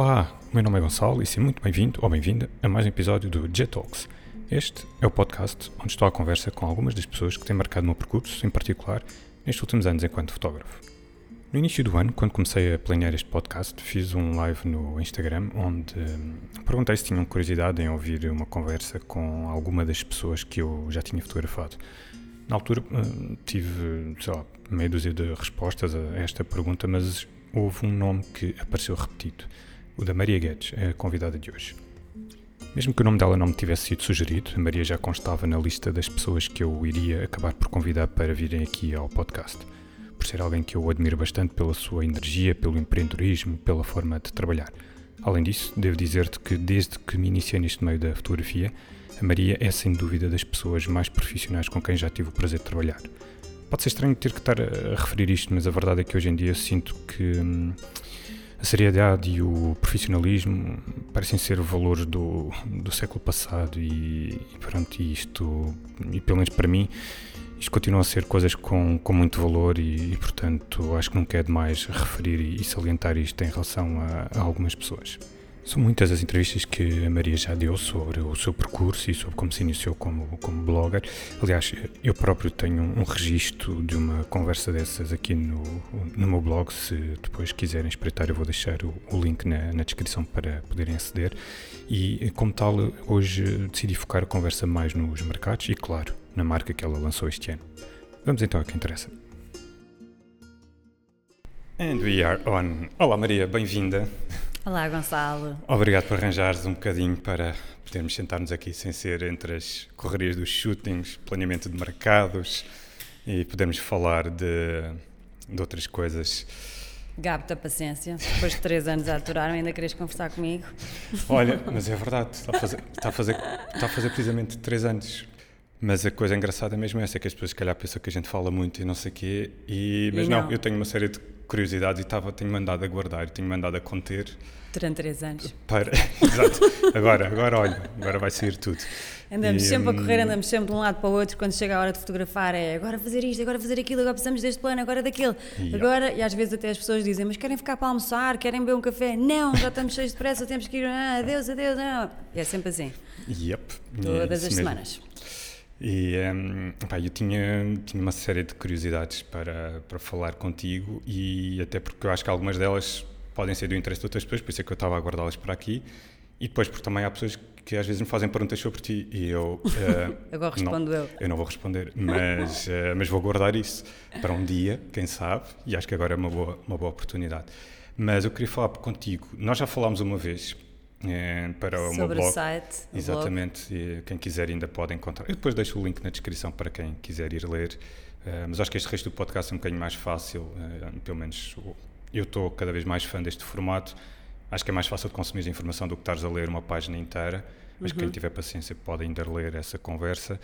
Olá, meu nome é Gonçalo e seja muito bem-vindo ou bem-vinda a mais um episódio do Jet Talks. Este é o podcast onde estou à conversa com algumas das pessoas que têm marcado o meu percurso, em particular nestes últimos anos enquanto fotógrafo. No início do ano, quando comecei a planear este podcast, fiz um live no Instagram onde hum, perguntei se tinham curiosidade em ouvir uma conversa com alguma das pessoas que eu já tinha fotografado. Na altura hum, tive, sei lá, meia dúzia de respostas a esta pergunta, mas houve um nome que apareceu repetido, o da Maria Guedes, a convidada de hoje. Mesmo que o nome dela não me tivesse sido sugerido, a Maria já constava na lista das pessoas que eu iria acabar por convidar para virem aqui ao podcast por ser alguém que eu admiro bastante pela sua energia, pelo empreendedorismo, pela forma de trabalhar. Além disso, devo dizer-te que desde que me iniciei neste meio da fotografia, a Maria é sem dúvida das pessoas mais profissionais com quem já tive o prazer de trabalhar. Pode ser estranho ter que estar a referir isto, mas a verdade é que hoje em dia sinto que hum, a seriedade e o profissionalismo parecem ser valores do, do século passado e, e pronto, isto, e pelo menos para mim, isto continua a ser coisas com, com muito valor e, e, portanto, acho que nunca é demais referir e salientar isto em relação a, a, algumas pessoas. São muitas as entrevistas que a Maria já deu sobre o seu percurso e sobre como se iniciou como, como blogger. Aliás, eu próprio tenho um, registro de uma conversa dessas aqui no, no meu blog. Se depois quiserem espreitar, eu vou deixar o, o link na, na descrição para poderem aceder. E, como tal, hoje decidi focar a conversa mais nos mercados e, claro, na marca que ela lançou este ano. Vamos então ao que interessa. And we are on. Olá Maria, bem-vinda. Olá Gonçalo. Obrigado por arranjares um bocadinho para podermos sentar-nos aqui sem ser entre as correrias dos shootings, planeamento de mercados e podermos falar de, de outras coisas. Gabo da paciência, depois de três anos a aturar, ainda queres conversar comigo? Olha, mas é verdade, está a fazer, está a fazer, está a fazer precisamente três anos. Mas a coisa engraçada mesmo é essa, que as pessoas se calhar pensam que a gente fala muito e não sei o quê, e, mas não. não. eu tenho uma série de curiosidades e estava, tenho mandado a guardar, tenho mandado a conter. Durante três anos. Para, exato. Agora, agora olha, agora vai sair tudo. Andamos e, sempre a correr, hum, andamos sempre de um lado para o outro, quando chega a hora de fotografar é agora fazer isto, agora fazer aquilo, agora precisamos deste plano, agora daquilo, yeah. agora, e às vezes até as pessoas dizem, mas querem ficar para almoçar, querem beber um café? Não, já estamos cheios de pressa, temos que ir, ah, adeus, adeus, não. E é sempre assim. Yep. Todas é as mesmo. semanas. E um, pá, eu tinha, tinha uma série de curiosidades para, para falar contigo e até porque eu acho que algumas delas podem ser do interesse de outras pessoas, por isso é que eu estava a guardá-las para aqui. E depois porque também há pessoas que às vezes me fazem perguntas sobre ti e eu... Uh, Agora respondo não, eu. Eu não vou responder, mas, uh, mas vou guardar isso para um dia, quem sabe, e acho que agora é uma boa, uma boa oportunidade. Mas eu queria falar contigo, nós já falámos uma vez é, para o meu blog. o site. Exatamente, blog. quem quiser ainda pode encontrar. Eu depois deixo o link na descrição para quem quiser ir ler. Uh, mas acho que este resto do podcast é um bocadinho mais fácil, uh, pelo menos eu estou cada vez mais fã deste formato. Acho que é mais fácil de consumir a informação do que estares a ler uma página inteira, mas uhum. quem tiver paciência pode ainda ler essa conversa.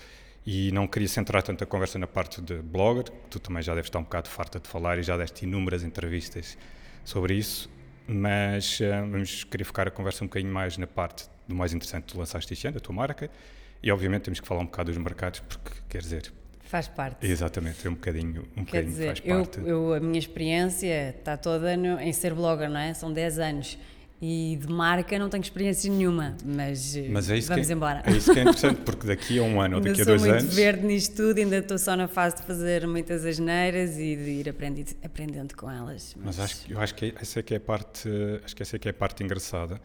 E não queria centrar tanto a conversa na parte de blogger, tu também já deves estar um bocado farta de falar e já deste inúmeras entrevistas sobre isso mas uh, vamos querer focar a conversa um bocadinho mais na parte do mais interessante que tu lançaste este ano, a tua marca, e obviamente temos que falar um bocado dos mercados, porque quer dizer. Faz parte. Exatamente, é um bocadinho, um quer bocadinho dizer, faz parte. Eu, eu, a minha experiência está toda no, em ser blogger, não é? São 10 anos. E de marca não tenho experiência nenhuma, mas, mas é vamos é- embora. É isso que é interessante, porque daqui a um ano ou daqui a dois anos. Sou muito verde nisto tudo, ainda estou só na fase de fazer muitas asneiras e de ir aprendendo, aprendendo com elas. Mas, mas acho, eu acho que essa é que é a parte, acho que essa é que é a parte engraçada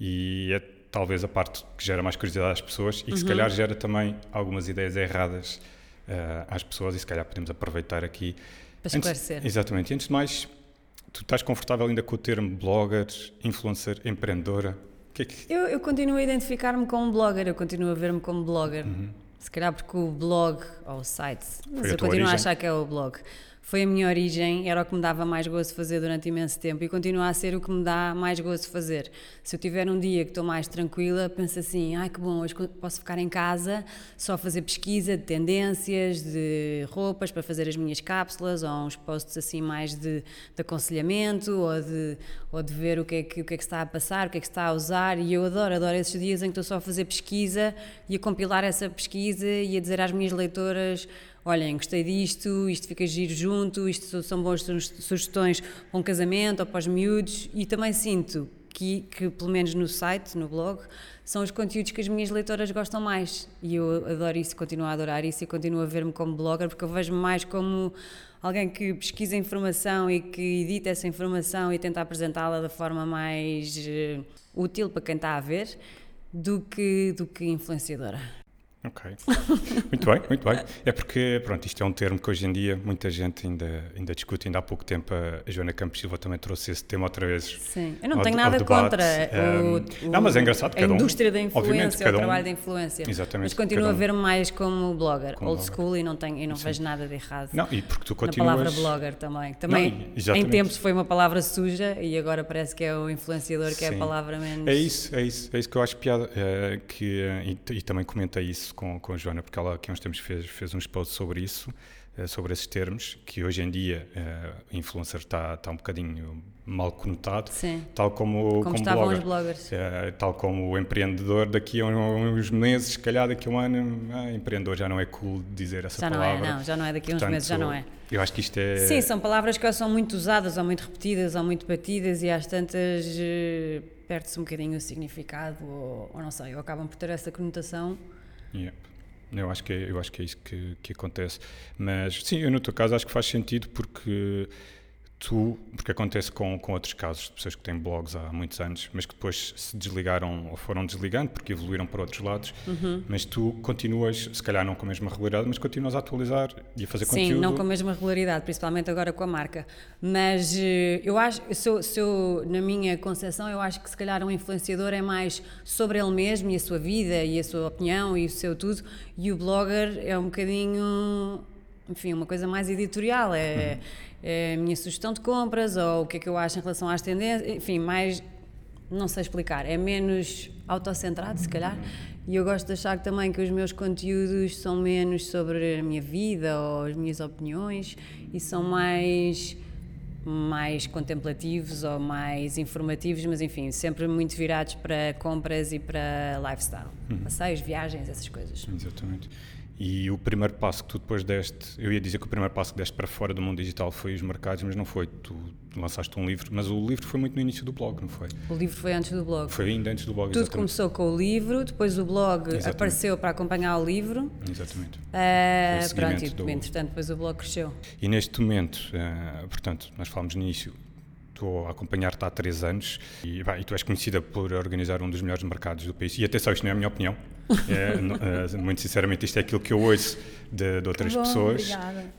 e é talvez a parte que gera mais curiosidade às pessoas e que uhum. se calhar gera também algumas ideias erradas uh, às pessoas e se calhar podemos aproveitar aqui. Para esclarecer. Antes, exatamente. E antes de mais, tu estás confortável ainda com o termo blogger, influencer, empreendedora? Que é que... Eu, eu, continuo a identificar-me como blogger, eu continuo a ver-me como blogger. Uhum. Se calhar porque o blog, ou o site, mas eu continuo origem? a achar que é o blog foi a minha origem, era o que me dava mais gosto fazer durante imenso tempo e continua a ser o que me dá mais gosto fazer. Se eu tiver um dia que estou mais tranquila, penso assim: ai que bom, hoje posso ficar em casa só fazer pesquisa de tendências, de roupas para fazer as minhas cápsulas ou uns posts assim mais de, de aconselhamento ou de, ou de ver o que, é que, o que é que está a passar, o que é que está a usar. E eu adoro, adoro esses dias em que estou só a fazer pesquisa e a compilar essa pesquisa e a dizer às minhas leitoras olhem, gostei disto, isto fica giro junto, isto são boas sugestões para um casamento ou para os miúdos e também sinto que, que, pelo menos no site, no blog, são os conteúdos que as minhas leitoras gostam mais. E eu adoro isso, continuo a adorar isso e continuo a ver-me como blogger, porque eu vejo-me mais como alguém que pesquisa informação e que edita essa informação e tenta apresentá-la da forma mais uh, útil para quem está a ver, do que, do que influenciadora. Ok. Muito bem, muito bem. É porque, pronto, isto é um termo que hoje em dia muita gente ainda, ainda discute. Ainda há pouco tempo a Joana Campos Silva também trouxe esse tema outra vez. Sim, eu não tenho nada contra um, o, não, mas é engraçado, a indústria um, da influência, um, o trabalho da influência. Exatamente. Mas continuo um, a ver mais como blogger, como old blogger. school, e não, tenho, e não vejo nada de errado. Não, e porque tu continuas... Na palavra blogger também. Também, não, em tempos foi uma palavra suja e agora parece que é o influenciador que Sim. é a palavra menos... É isso, é isso. É isso que eu acho piada. É, que, e, e também comentei isso com, com a Joana, porque ela aqui há uns tempos fez, fez uns posts sobre isso, uh, sobre esses termos, que hoje em dia uh, influencer está tá um bocadinho mal conotado, Sim. tal como, como, como estavam blogger. os bloggers. Uh, tal como o empreendedor, daqui a uns meses, se calhar daqui a um ano, ah, empreendedor já não é cool dizer essa já palavra. Já não é, não, já não é daqui a uns meses, já não é. Eu acho que isto é... Sim, são palavras que são muito usadas, ou muito repetidas, ou muito batidas, e às tantas perde-se um bocadinho o significado, ou, ou não sei, ou acabam por ter essa conotação. Eu acho que é, eu acho que é isso que, que acontece. Mas sim, eu no teu caso acho que faz sentido porque tu, porque acontece com, com outros casos de pessoas que têm blogs há muitos anos, mas que depois se desligaram ou foram desligando porque evoluíram para outros lados, uhum. mas tu continuas, se calhar não com a mesma regularidade, mas continuas a atualizar e a fazer Sim, conteúdo. Sim, não com a mesma regularidade, principalmente agora com a marca. Mas eh, eu acho, se eu, se eu, na minha concepção, eu acho que se calhar um influenciador é mais sobre ele mesmo e a sua vida e a sua opinião e o seu tudo, e o blogger é um bocadinho enfim, uma coisa mais editorial, é, uhum é a minha sugestão de compras ou o que é que eu acho em relação às tendências, enfim, mais, não sei explicar, é menos autocentrado, se calhar. E eu gosto de achar também que os meus conteúdos são menos sobre a minha vida ou as minhas opiniões e são mais mais contemplativos ou mais informativos, mas enfim, sempre muito virados para compras e para lifestyle, uhum. passeios, viagens, essas coisas. Exatamente. E o primeiro passo que tu depois deste, eu ia dizer que o primeiro passo que deste para fora do mundo digital foi os mercados, mas não foi. Tu lançaste um livro, mas o livro foi muito no início do blog, não foi? O livro foi antes do blog. Foi ainda antes do blog, Tudo exatamente. começou com o livro, depois o blog exatamente. apareceu para acompanhar o livro. Exatamente. Uh, pronto, e do... entretanto depois o blog cresceu. E neste momento, uh, portanto, nós falamos no início, estou a acompanhar-te há três anos e, bah, e, tu és conhecida por organizar um dos melhores mercados do país. E atenção, isto não é a minha opinião. É, muito sinceramente, isto é aquilo que eu ouço de, de outras Bom, pessoas.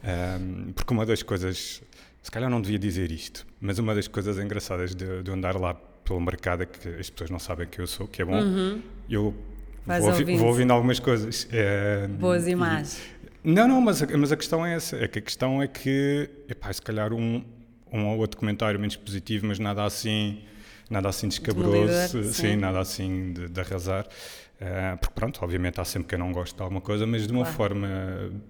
Um, porque uma das coisas, se calhar não devia dizer isto, mas uma das coisas engraçadas de, de andar lá pelo mercado é que as pessoas não sabem que eu sou, que é bom. Uhum. Eu vou, ouvindo. vou ouvindo algumas coisas. É, Boas e más. Não, não, mas, mas a questão é essa. É que a questão é que, epá, se calhar um, um ou outro comentário menos positivo, mas nada assim, nada assim descabroso, sim. sim. nada assim de, de arrasar. Uh, porque pronto, obviamente há sempre quem não gosta de alguma coisa, mas de uma claro. forma,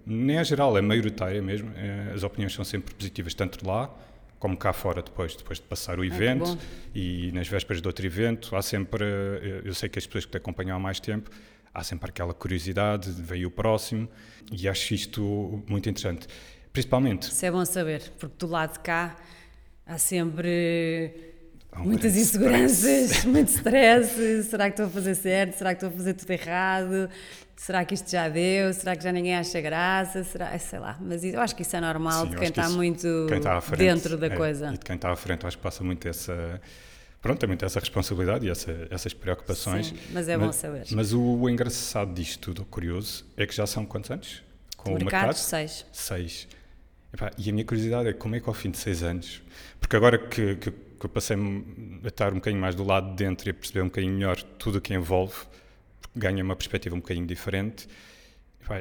nem é geral, é maioritária mesmo, uh, as opiniões são sempre positivas, tanto lá como cá fora depois, depois de passar o ah, evento e nas vésperas de outro evento, há sempre, uh, eu sei que as pessoas que te acompanham há mais tempo, há sempre aquela curiosidade, veio o próximo, e acho isto muito interessante. Principalmente. Isso é bom saber, porque do lado de cá há sempre um muitas inseguranças, stress. muito stress. Será que estou a fazer certo? Será que estou a fazer tudo errado? Será que isto já deu? Será que já ninguém acha graça? Será, sei lá, mas eu acho que isso é normal Sim, de quem está muito quem está frente, dentro da é, coisa. E de quem está à frente, acho que passa muito essa. Pronto, tem muito essa responsabilidade e essa, essas preocupações. Sim, mas é bom saber. Mas o, engraçado disto tudo, o curioso, é que já são quantos anos? Com o mercado? Seis. Seis. Epá, e a minha curiosidade é como é que ao fim de seis anos, porque agora que, que, que eu passei a estar um bocadinho mais do lado de dentro e a perceber um bocadinho melhor tudo o que envolve, ganha uma perspectiva um bocadinho diferente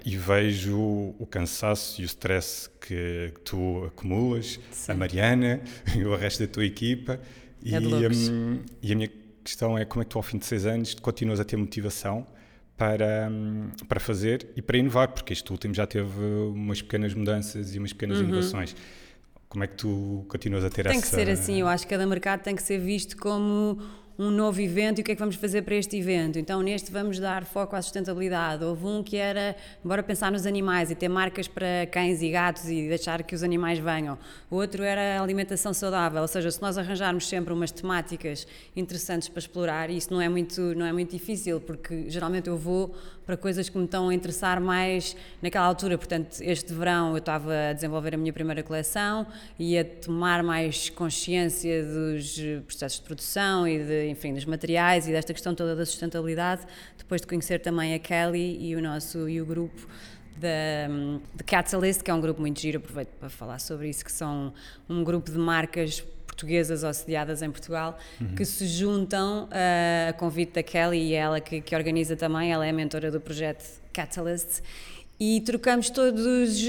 e vejo o cansaço e o stress que, tu acumulas, Sim. a Mariana e o resto da tua equipa. É e, um, e a minha questão é como é que tu ao fim de seis anos continuas a ter motivação para, para fazer e para inovar, porque este último já teve umas pequenas mudanças e umas pequenas uhum. inovações. Como é que tu continuas a ter tem essa... Tem que ser assim, eu acho que cada mercado tem que ser visto como um novo evento e o que é que vamos fazer para este evento. Então, neste vamos dar foco à sustentabilidade. Houve um que era, bora pensar nos animais e ter marcas para cães e gatos e deixar que os animais venham. O outro era alimentação saudável, ou seja, se nós arranjarmos sempre umas temáticas interessantes para explorar, e isso não é muito, não é muito difícil, porque geralmente eu vou para coisas que me estão a interessar mais naquela altura. Portanto, este verão eu estava a desenvolver a minha primeira coleção e a tomar mais consciência dos processos de produção e de, enfim, dos materiais e desta questão toda da sustentabilidade, depois de conhecer também a Kelly e o nosso e o grupo da Catalyst, que é um grupo muito giro, aproveito para falar sobre isso, que são um grupo de marcas portuguesas ou sediadas em Portugal, uhum. que se juntam uh, a convite da Kelly e ela que, que organiza também, ela é a mentora do projeto Catalyst e trocamos todos,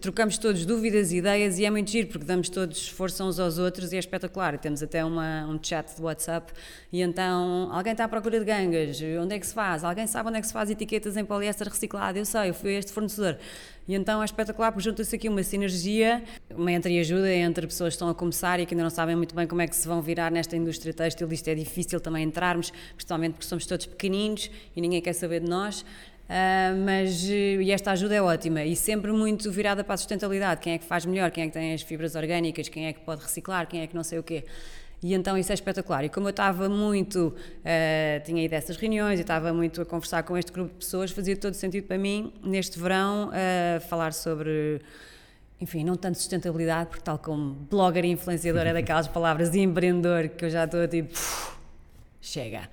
trocamos todos dúvidas, ideias e é muito giro porque damos todos força uns aos outros e é espetacular. Temos até uma, um chat de WhatsApp e então alguém está à procura de gangas, onde é que se faz? Alguém sabe onde é que se faz etiquetas em poliéster reciclado? Eu sei, eu fui a este fornecedor. E então é espetacular porque junta-se aqui uma sinergia, uma entre-ajuda entre pessoas que estão a começar e que ainda não sabem muito bem como é que se vão virar nesta indústria têxtil. Isto é difícil também entrarmos, principalmente porque somos todos pequeninos e ninguém quer saber de nós. Uh, mas e esta ajuda é ótima e sempre muito virada para a sustentabilidade. Quem é que faz melhor? Quem é que tem as fibras orgânicas? Quem é que pode reciclar? Quem é que não sei o quê? E então isso é espetacular. E como eu estava muito, uh, tinha ido a essas reuniões e estava muito a conversar com este grupo de pessoas, fazia todo sentido para mim, neste verão, uh, falar sobre enfim, não tanto sustentabilidade, porque tal como blogger e influenciador é daquelas palavras de empreendedor que eu já estou tipo, chega.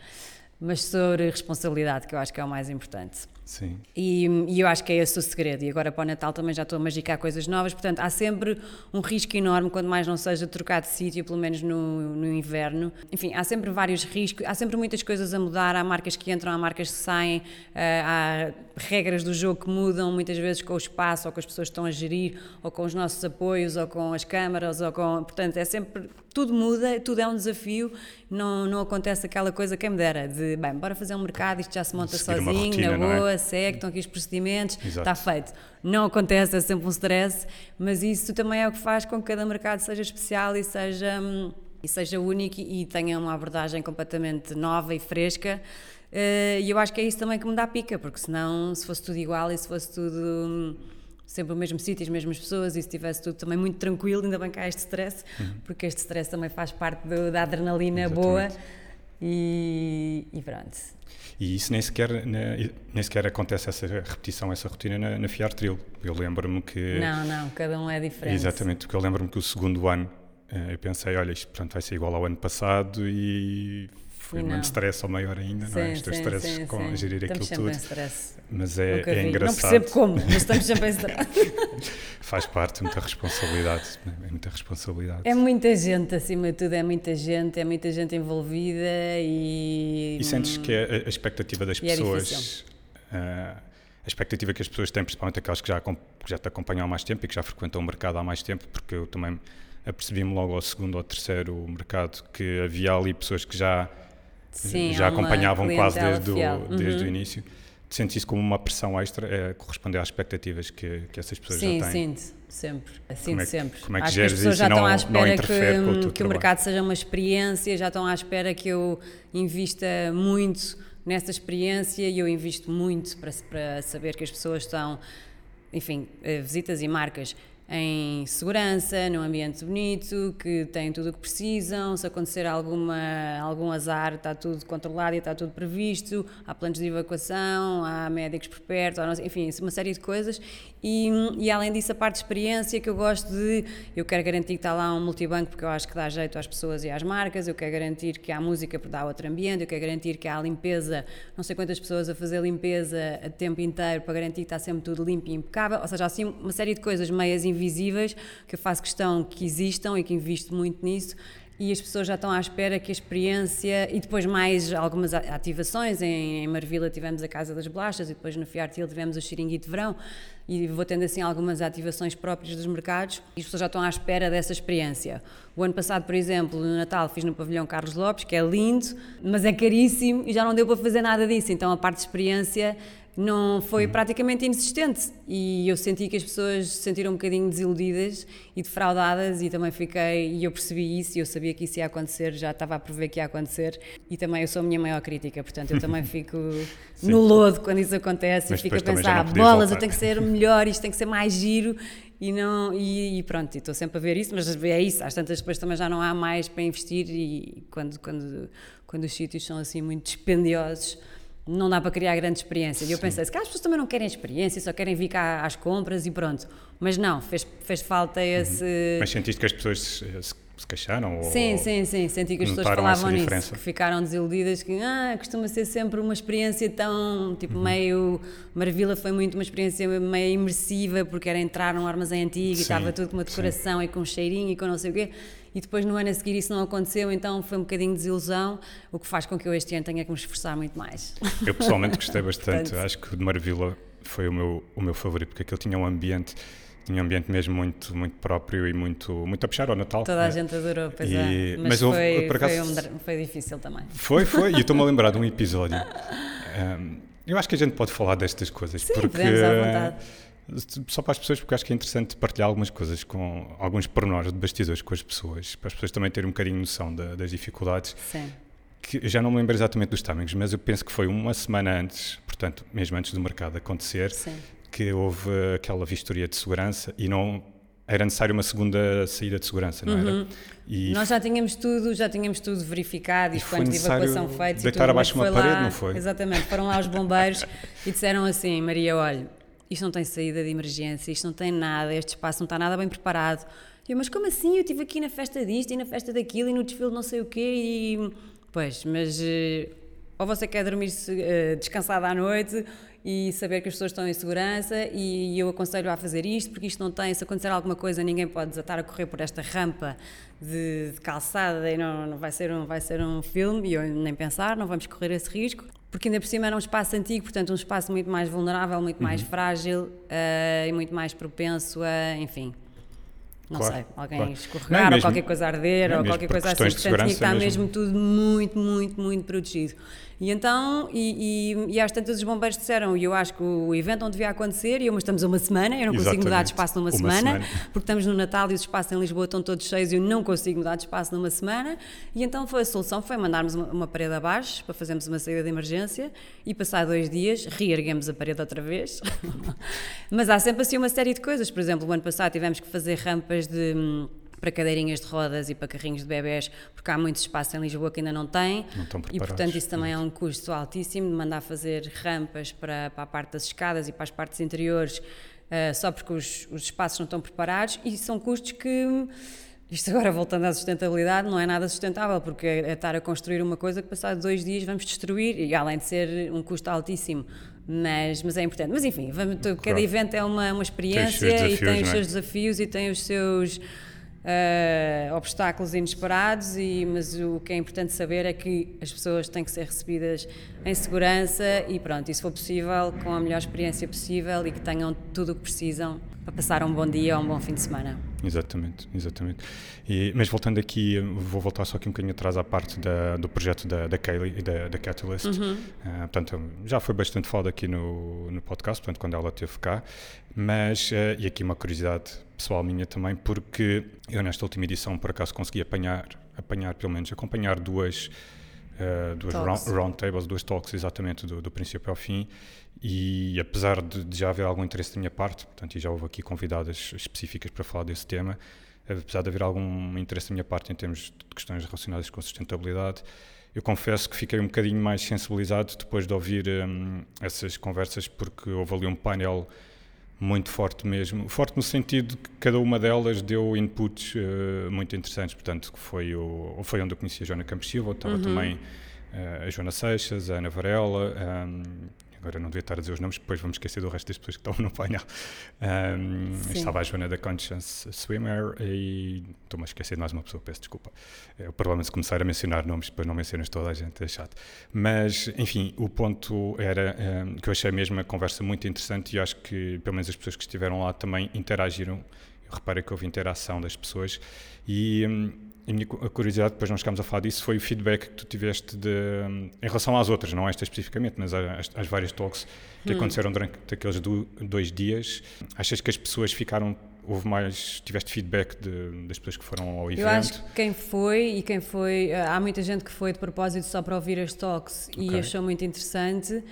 Mas sobre responsabilidade, que eu acho que é o mais importante. Sim. E, e, eu acho que é esse o segredo. E agora para o Natal também já estou a magicar coisas novas. Portanto, há sempre um risco enorme, quando mais não seja trocar de sítio, pelo menos no, no inverno. Enfim, há sempre vários riscos, há sempre muitas coisas a mudar. Há marcas que entram, há marcas que saem, eh, há regras do jogo que mudam, muitas vezes com o espaço, ou com as pessoas que estão a gerir, ou com os nossos apoios, ou com as câmaras, ou com. Portanto, é sempre tudo muda, tudo é um desafio, não, não acontece aquela coisa, quem me dera, de bem, bora fazer um mercado, isto já se monta Seguir sozinho, rotina, na boa, segue, estão aqui os procedimentos, Exato. está feito. Não acontece, é sempre um stress, mas isso também é o que faz com que cada mercado seja especial e seja, hum, e seja único e tenha uma abordagem completamente nova e fresca. Eh, e eu acho que é isso também que me dá pica, porque senão, se fosse tudo igual e se fosse tudo hum, sempre o mesmo sítio, as mesmas pessoas e se tivesse tudo também muito tranquilo, ainda bem que há este stress, uhum. porque este stress também faz parte do, da adrenalina Exatamente. boa e, e, pronto. E isso nem sequer, nem sequer acontece essa repetição, essa rotina na, na Fiar Trail. Eu lembro-me que. Não, não, cada um é diferente. Exatamente, porque eu lembro-me que o segundo ano eh, eu pensei, olha, isto pronto, vai ser igual ao ano passado e foi um stress ou maior ainda, sim, não é? Estou stress sim, com sim. gerir estamos aquilo tudo. Stress. Mas é, é engraçado. Não percebo como, mas estamos sempre em stress. Faz parte, muita responsabilidade. É muita responsabilidade. É muita gente, acima de tudo, é muita gente, é muita gente envolvida e. E sentes que a, a expectativa das é pessoas. É a expectativa que as pessoas têm, principalmente aquelas que já, que já te acompanham há mais tempo e que já frequentam o mercado há mais tempo, porque eu também apercebi-me logo ao segundo ou terceiro mercado que havia ali pessoas que já Sim, já acompanhavam quase desde, o, desde uhum. o início. Sentes isso como uma pressão extra, é corresponder às expectativas que, que essas pessoas Sim, já têm? Sim, sinto, sempre. Sinto é sempre. Como é que Acho geres que as pessoas isso já não, estão à espera que, o, que o mercado seja uma experiência, já estão à espera que eu invista muito nessa experiência e eu invisto muito para, para saber que as pessoas estão, enfim, eh, visitas e marcas em segurança, num ambiente bonito, que têm tudo o que precisam. Se acontecer alguma, algum azar, está tudo controlado e está tudo previsto. Há planos de evacuação, há médicos por perto, enfim, uma série de coisas. E, e, além disso, a parte de experiência que eu gosto de. Eu quero garantir que está lá um multibanco porque eu acho que dá jeito às pessoas e às marcas. Eu quero garantir que há música porque dá outro ambiente. Eu quero garantir que há limpeza, não sei quantas pessoas a fazer limpeza a tempo inteiro para garantir que está sempre tudo limpo e impecável. Ou seja, assim, uma série de coisas meias invisíveis que eu faço questão que existam e que invisto muito nisso e as pessoas já estão à espera que a experiência e depois mais algumas ativações em, em Marvila tivemos a Casa das Blachas e depois no Fiartil tivemos o Xiringuito de Verão e vou tendo assim algumas ativações próprias dos mercados e as pessoas já estão à espera dessa experiência. O ano passado, por exemplo, no Natal fiz no pavilhão Carlos Lopes, que é lindo, mas é caríssimo e já não deu para fazer nada disso, então a parte de experiência não foi uhum. praticamente inexistente. E eu senti que as pessoas se sentiram um bocadinho desiludidas e defraudadas e também fiquei e eu percebi isso e eu sabia que isso ia acontecer já estava a prever que ia acontecer e também eu sou a minha maior crítica portanto eu também fico no lodo quando isso acontece Mas e fico a pensar bolas eu tenho que ser melhor isto tem que ser mais giro e não e, e pronto estou sempre a ver isso mas é isso às tantas depois também já não há mais para investir e quando quando quando os sítios são assim muito dispendiosos não dá para criar grande experiência. E eu pensei, se calhar as pessoas também não querem experiência, só querem vir cá às compras e pronto. Mas não, fez, fez falta uhum. esse. Mas sentiste que as pessoas se, se queixaram? Sim, ou sim, sim. Senti que as pessoas falavam nisso, que ficaram desiludidas, que ah, costuma ser sempre uma experiência tão, tipo, uhum. meio. Marvila foi muito uma experiência meio imersiva, porque era entrar num armazém antigo sim, e estava tudo com uma decoração sim. e com um cheirinho e com não sei o quê e depois no ano a seguir isso não aconteceu, então foi um bocadinho de desilusão, o que faz com que eu este ano tenha que me esforçar muito mais. Eu pessoalmente gostei bastante, acho que o de Marvila foi o meu, o meu favorito, porque aquele tinha um ambiente tinha um ambiente mesmo muito muito próprio e muito muito a puxar ao Natal. Toda a gente adorou, pois e, é. Mas, mas foi, houve, acaso, foi, um, foi, difícil também. Foi, foi, e estou-me a lembrar de um episódio. Um, eu acho que a gente pode falar destas coisas. Sim, porque, à vontade só para as pessoas, porque acho que é interessante partilhar algumas coisas com alguns pormenores de bastidores com as pessoas, para as pessoas também terem um bocadinho noção da, das dificuldades. Sim. Que já não me lembro exatamente dos timings, mas eu penso que foi uma semana antes, portanto, mesmo antes do mercado acontecer, Sim. Que houve aquela vistoria de segurança e não era necessário uma segunda saída de segurança, não uhum. era? E Nós já tínhamos tudo, já tínhamos tudo verificado e, e planos de evacuação feitos. Deitar tudo, abaixo uma parede, lá, não foi? Exatamente, foram lá os bombeiros e disseram assim, Maria, olha, isto não tem saída de emergência, isto não tem nada, este espaço não está nada bem preparado. Eu, mas como assim? Eu estive aqui na festa disto e na festa daquilo e no desfile não sei o quê e... Pois, mas uh, ou você quer dormir uh, descansada à noite e saber que as pessoas estão em segurança e eu aconselho a fazer isto porque isto não tem, se acontecer alguma coisa ninguém pode desatar a correr por esta rampa de, de calçada e não, não, vai ser um, vai ser um filme e eu nem pensar, não vamos correr esse risco porque ainda por cima era um espaço antigo, portanto um espaço muito mais vulnerável, muito mais uhum. frágil uh, e muito mais propenso a, enfim, não claro, sei, alguém claro. escorregar não, mesmo, ou qualquer coisa arder ou qualquer coisa assim, portanto tinha que estar mesmo. mesmo tudo muito, muito, muito protegido. E então, e, e, e às tantas os bombeiros disseram, e eu acho que o evento não devia acontecer, e eu, mas estamos uma semana, eu não Exatamente. consigo mudar de espaço numa uma semana, semana, porque estamos no Natal e os espaços em Lisboa estão todos cheios e eu não consigo mudar de espaço numa semana. E então foi a solução, foi mandarmos uma, uma parede abaixo para fazermos uma saída de emergência e passar dois dias reerguemos a parede outra vez. mas há sempre assim uma série de coisas, por exemplo, o ano passado tivemos que fazer rampas de hum, para cadeirinhas de rodas e para carrinhos de bebés, porque há muito espaço em Lisboa que ainda não tem. Não estão e, portanto, isso também é um custo altíssimo de mandar fazer rampas para, para a parte das escadas e para as partes interiores, uh, só porque os, os espaços não estão preparados, e são custos que. Isto agora voltando à sustentabilidade não é nada sustentável porque é, é estar a construir uma coisa que passado dois dias vamos destruir e além de ser um custo altíssimo mas, mas é importante. Mas enfim, vamos, cada claro. evento é uma, uma experiência tem e tem os seus é? desafios e tem os seus uh, obstáculos inesperados, e, mas o que é importante saber é que as pessoas têm que ser recebidas em segurança e pronto, e se for possível, com a melhor experiência possível e que tenham tudo o que precisam para passar um bom dia ou um bom fim de semana. Exatamente, exatamente. E, mas voltando aqui, vou voltar só aqui um bocadinho atrás à parte da, do projeto da, da Kaylee e da, da Catalyst. Uhum. Uh, portanto, já foi bastante falado aqui no, no podcast, portanto, quando ela esteve cá. Mas, uh, e aqui uma curiosidade pessoal minha também, porque eu nesta última edição, por acaso, consegui apanhar, apanhar pelo menos, acompanhar duas uh, duas round, roundtables, duas talks exatamente do, do, princípio ao fim e apesar de, de, já haver algum interesse da minha parte, portanto, e já houve aqui convidadas específicas para falar desse tema, apesar de haver algum interesse da minha parte em termos de questões relacionadas com sustentabilidade, eu confesso que fiquei um bocadinho mais sensibilizado depois de ouvir um, essas conversas, porque houve ali um painel muito forte mesmo, forte no sentido que cada uma delas deu inputs uh, muito interessantes, portanto, foi, o, foi onde eu conheci a Joana Campos Silva, estava uhum. também uh, a Joana Seixas, a Ana Varela, um, agora não devia estar a dizer os nomes, depois vamos esquecer do resto das pessoas que estão no painel. Um, estava a Joana da Conscience Swimmer e estou-me a esquecer de mais uma pessoa, peço desculpa. É o problema de começar a mencionar nomes, depois não mencionas toda a gente, é chato. Mas, enfim, o ponto era um, que eu achei mesmo a conversa muito interessante e acho que, pelo menos, as pessoas que estiveram lá também interagiram. Eu reparei que houve interação das pessoas e. Um, a minha curiosidade, depois não chegámos a falar disso, foi o feedback que tu tiveste de, em relação às outras, não esta especificamente, mas às, às várias talks que hum. aconteceram durante aqueles do, dois dias. Achas que as pessoas ficaram houve mais, tiveste feedback de, das pessoas que foram ao evento? Eu acho que quem foi e quem foi, eh, há muita gente que foi de propósito só para ouvir as talks okay. e achou muito interessante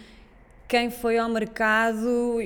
quem foi ao mercado,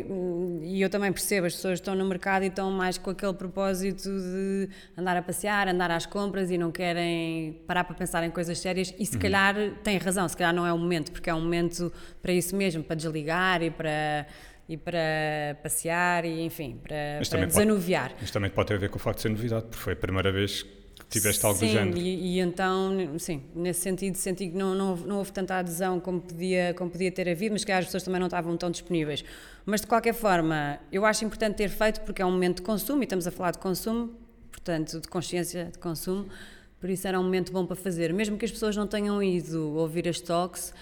e eu também percebo, as pessoas estão no mercado e estão mais com aquele propósito de andar a passear, andar às compras e não querem parar para pensar em coisas sérias. E se uhum. calhar tem razão, se calhar não é o momento, porque é um momento para isso mesmo, para desligar e para e para passear e enfim, para, para desanuviar. Pode, mas também pode ter a ver com o facto de ser novidade, porque foi a primeira vez tiveste algo sim, do género. E, e então, sim, nesse sentido, senti que não, não, não houve tanta adesão como podia, como podia ter havido, mas que as pessoas também não estavam tão disponíveis. Mas de qualquer forma, eu acho importante ter feito porque é um momento de consumo e estamos a falar de consumo, portanto, de consciência de consumo, por isso era um momento bom para fazer. Mesmo que as pessoas não tenham ido ouvir as talks,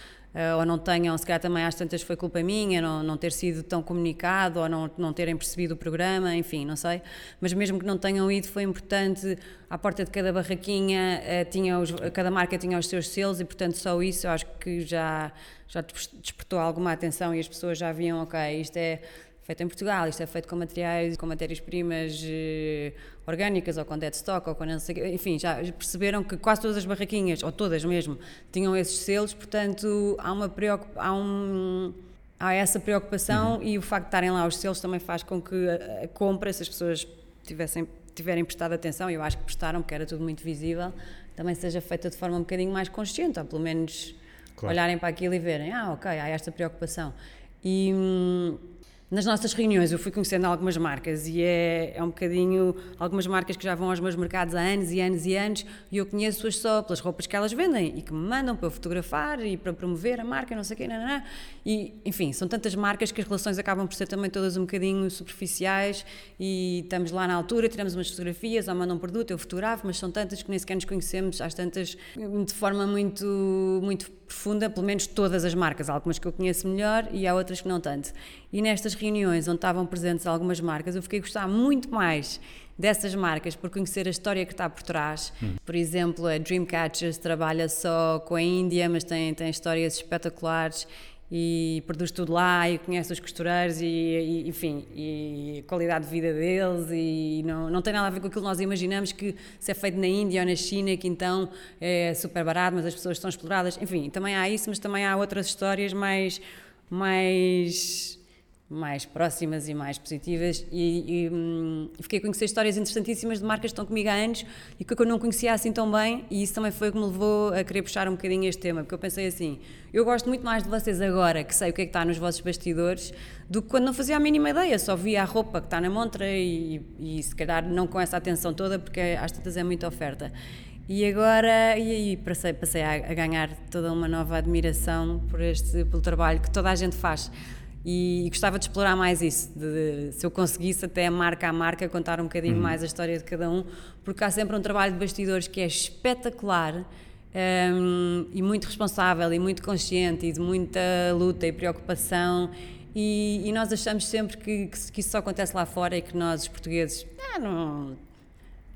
ou não tenham, se calhar também às tantas foi culpa minha, não, não ter sido tão comunicado, ou não, não terem percebido o programa, enfim, não sei. Mas mesmo que não tenham ido, foi importante, à porta de cada barraquinha, uh, tinha os, cada marca tinha os seus selos e, portanto, só isso eu acho que já, já despertou alguma atenção e as pessoas já viam, ok, isto é feito em Portugal, isto é feito com materiais, com matérias-primas eh, orgânicas ou com dead stock ou com não sei, enfim, já perceberam que quase todas as barraquinhas, ou todas mesmo, tinham esses selos, portanto há uma há um há essa preocupação uhum. e o facto de estarem lá os selos também faz com que a, a compra, se as pessoas tivessem tiverem prestado atenção, e eu acho que prestaram, porque era tudo muito visível, também seja feita de forma um bocadinho mais consciente, ou pelo menos claro. olharem para aquilo e verem, ah, ok, há esta preocupação. E, hum, nas nossas reuniões eu fui conhecendo algumas marcas e é, é um bocadinho algumas marcas que já vão aos meus mercados há anos e anos e anos e eu conheço-as só pelas roupas que elas vendem e que me mandam para eu fotografar e para promover a marca, não sei o quê, não. e enfim, são tantas marcas que as relações acabam por ser também todas um bocadinho superficiais e estamos lá na altura, tiramos umas fotografias ou mandam um produto, eu fotografo, mas são tantas que nem sequer nos conhecemos, às tantas de forma muito, muito profunda, pelo menos todas as marcas, algumas que eu conheço melhor e há outras que não tanto. E nestas reuniões onde estavam presentes algumas marcas, eu fiquei a gostar muito mais dessas marcas por conhecer a história que está por trás. Hum. Por exemplo, a Dreamcatchers trabalha só com a Índia, mas tem, tem histórias espetaculares e produz tudo lá e conhece os costureiros e, e, enfim e qualidade de vida deles e não, não tem nada a ver com aquilo que nós imaginamos que se é feito na Índia ou na China que então é super barato mas as pessoas estão exploradas enfim também há isso mas também há outras histórias mais mais mais próximas e mais positivas e, e, hum, fiquei a conhecer histórias interessantíssimas de marcas que estão comigo há anos e que eu não conhecia assim tão bem e isso também foi o que me levou a querer puxar um bocadinho este tema, porque eu pensei assim, eu gosto muito mais de vocês agora, que sei o que é que está nos vossos bastidores, do que quando não fazia a mínima ideia, só via a roupa que está na montra e, e se calhar não com essa atenção toda, porque às tantas é muita oferta. E agora, e aí passei, passei a, a ganhar toda uma nova admiração por este, pelo trabalho que toda a gente faz e, e, gostava de explorar mais isso, de, de, se eu conseguisse até marca a marca contar um bocadinho uhum. mais a história de cada um, porque há sempre um trabalho de bastidores que é espetacular um, e muito responsável e muito consciente e de muita luta e preocupação e, e nós achamos sempre que, que, que, isso só acontece lá fora e que nós, os portugueses, ah, não,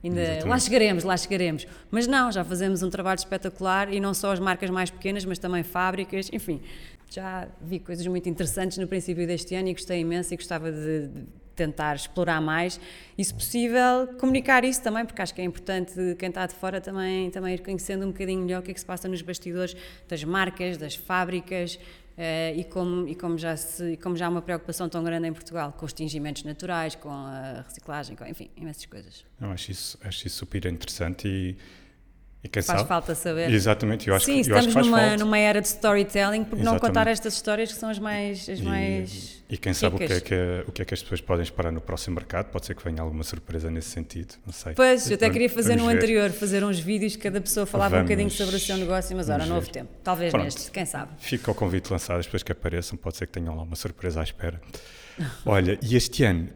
ainda Exatamente. lá chegaremos, lá chegaremos. Mas não, já fazemos um trabalho espetacular e não só as marcas mais pequenas, mas também fábricas, enfim já vi coisas muito interessantes no princípio deste ano e gostei imenso e gostava de, de tentar explorar mais e, se possível, comunicar isso também, porque acho que é importante quem está de fora também, também ir conhecendo um bocadinho melhor o que é que se passa nos bastidores das marcas, das fábricas uh, e, como, e como, já se, como já há uma preocupação tão grande em Portugal com os tingimentos naturais, com a reciclagem, com, enfim, imensas coisas. Não, acho, isso, acho isso super interessante e e quem faz sabe? falta saber. Exatamente, eu acho Sim, que, eu estamos acho numa, falta. numa era de storytelling, porque não contar estas histórias que são as mais. As e, mais e quem sabe o que, é que, o que é que as pessoas podem esperar no próximo mercado? Pode ser que venha alguma surpresa nesse sentido, não sei. Pois, eu até queria fazer no ver. anterior, fazer uns vídeos, cada pessoa falava vamos, um bocadinho sobre o seu negócio, mas ora, não houve tempo. Talvez Pronto, neste, quem sabe. Fica o convite lançado, as pessoas que apareçam, pode ser que tenham lá uma surpresa à espera. Olha, e este ano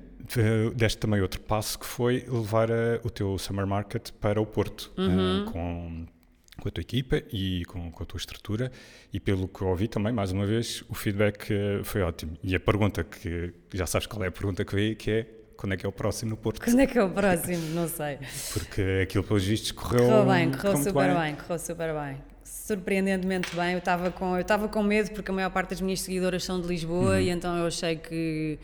deste também outro passo que foi levar a, o teu Summer Market para o Porto, uhum. uh, com com a tua equipa e com, com, a tua estrutura e pelo que ouvi também, mais uma vez, o feedback eh, foi ótimo. E a pergunta que, já sabes qual é a pergunta que veio, que é quando é que é o próximo no Porto? Quando é que é o próximo? Não sei. Porque aquilo, pelos vistos, correu. Correu bem, correu super bem. bem, correu super bem. Surpreendentemente bem. Eu estava com, eu com medo porque a maior parte das minhas seguidoras são de Lisboa uhum. e então eu achei que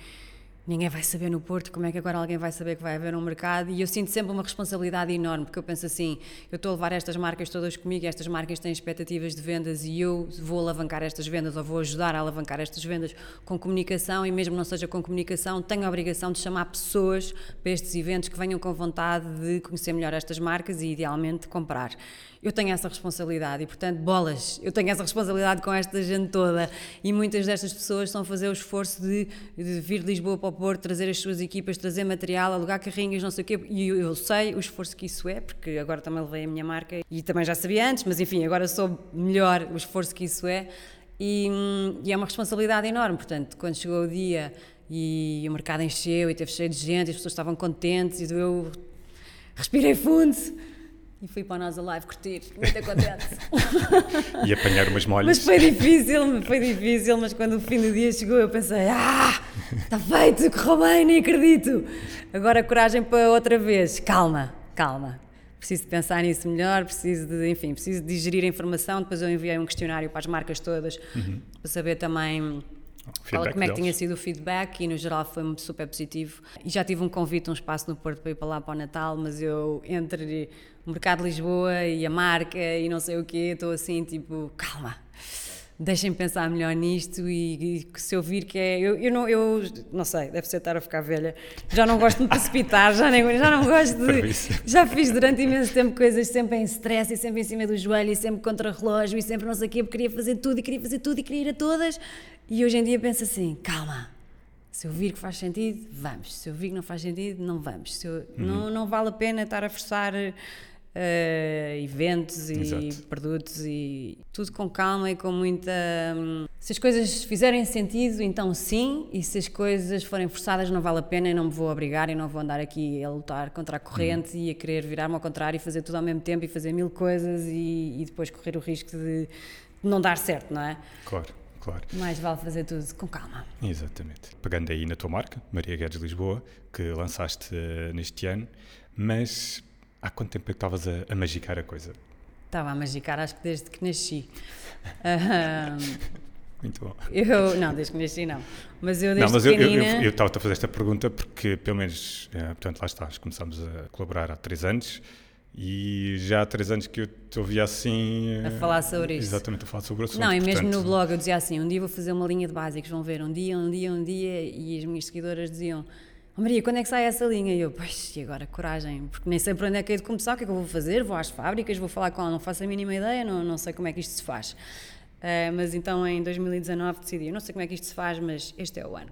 ninguém vai saber no Porto, como é que agora alguém vai saber que vai haver um mercado? E eu sinto sempre uma responsabilidade enorme, porque eu penso assim: eu estou a levar estas marcas todas comigo, estas marcas têm expectativas de vendas e eu vou alavancar estas vendas ou vou ajudar a alavancar estas vendas com comunicação e mesmo não seja com comunicação, tenho a obrigação de chamar pessoas para estes eventos que venham com vontade de conhecer melhor estas marcas e idealmente comprar eu tenho essa responsabilidade e, portanto, bolas, eu tenho essa responsabilidade com esta gente toda. E muitas destas pessoas estão a fazer o esforço de, de vir de Lisboa para o Porto, trazer as suas equipas, trazer material, alugar carrinhos, não sei o quê, e eu, eu sei o esforço que isso é, porque agora também levei a minha marca e também já sabia antes, mas enfim, agora soube melhor o esforço que isso é. E, e é uma responsabilidade enorme, portanto, quando chegou o dia e o mercado encheu e teve cheio de gente, as pessoas estavam contentes e eu respirei fundo e fui para a nossa live curtir, muito contente. e apanhar umas molhas. Mas foi difícil, foi difícil, mas quando o fim do dia chegou eu pensei, ah, está feito, correu bem, nem acredito. Agora coragem para outra vez, calma, calma. Preciso de pensar nisso melhor, preciso de, enfim, preciso de digerir a informação, depois eu enviei um questionário para as marcas todas, uhum. para saber também qual, como é que tinha sido o feedback e no geral foi super positivo. E já tive um convite, um espaço no Porto para ir para lá para o Natal, mas eu entre o mercado de Lisboa e a marca e não sei o quê, estou assim tipo, calma. Deixem pensar melhor nisto e, e, se eu vir que é. Eu, eu, não, eu não sei, deve ser estar a ficar velha. Já não gosto de me precipitar, já, nem, já não gosto de. Já fiz durante imenso tempo coisas sempre em stress e sempre em cima do joelho e sempre contra relógio e sempre não sei o quê, porque queria fazer tudo e queria fazer tudo e queria ir a todas. E hoje em dia penso assim: calma, se eu vir que faz sentido, vamos. Se eu vir que não faz sentido, não vamos. Eu, uhum. não, não vale a pena estar a forçar uh, eventos e Exato. produtos e tudo com calma e com muita. Um, se as coisas fizerem sentido, então sim, e se as coisas forem forçadas, não vale a pena e não me vou obrigar e não vou andar aqui a lutar contra a corrente uhum. e a querer virar-me ao contrário e fazer tudo ao mesmo tempo e fazer mil coisas e, e depois correr o risco de não dar certo, não é? Claro. Claro. Mais vale fazer tudo com calma. Exatamente. Pegando aí na tua marca, Maria Guedes Lisboa, que lançaste uh, neste ano, mas Há quanto tempo é que estavas a, a magicar a coisa? Estava a magicar, acho que desde que nasci. Muito bom. Eu, não, desde que nasci não. Mas eu desde não, mas pequenina... eu, eu, eu, estava a fazer esta pergunta porque, pelo menos, é, portanto, lá estás, começámos a colaborar há três anos e já há três anos que eu te ouvia assim... A falar sobre isso. Exatamente, a falar sobre o assunto. Não, e mesmo portanto... no blog eu dizia assim, um dia vou fazer uma linha de básicos, vão ver, um dia, um dia, um dia, e as minhas seguidoras diziam oh Maria, quando é que sai essa linha? E eu, pois, e agora coragem, porque nem sei por onde é que é de começar, o que é que eu vou fazer? Vou às fábricas, vou falar com ela, não faço a mínima ideia, não, não sei como é que isto se faz. Uh, mas então em 2019 decidi, não sei como é que isto se faz, mas este é o ano.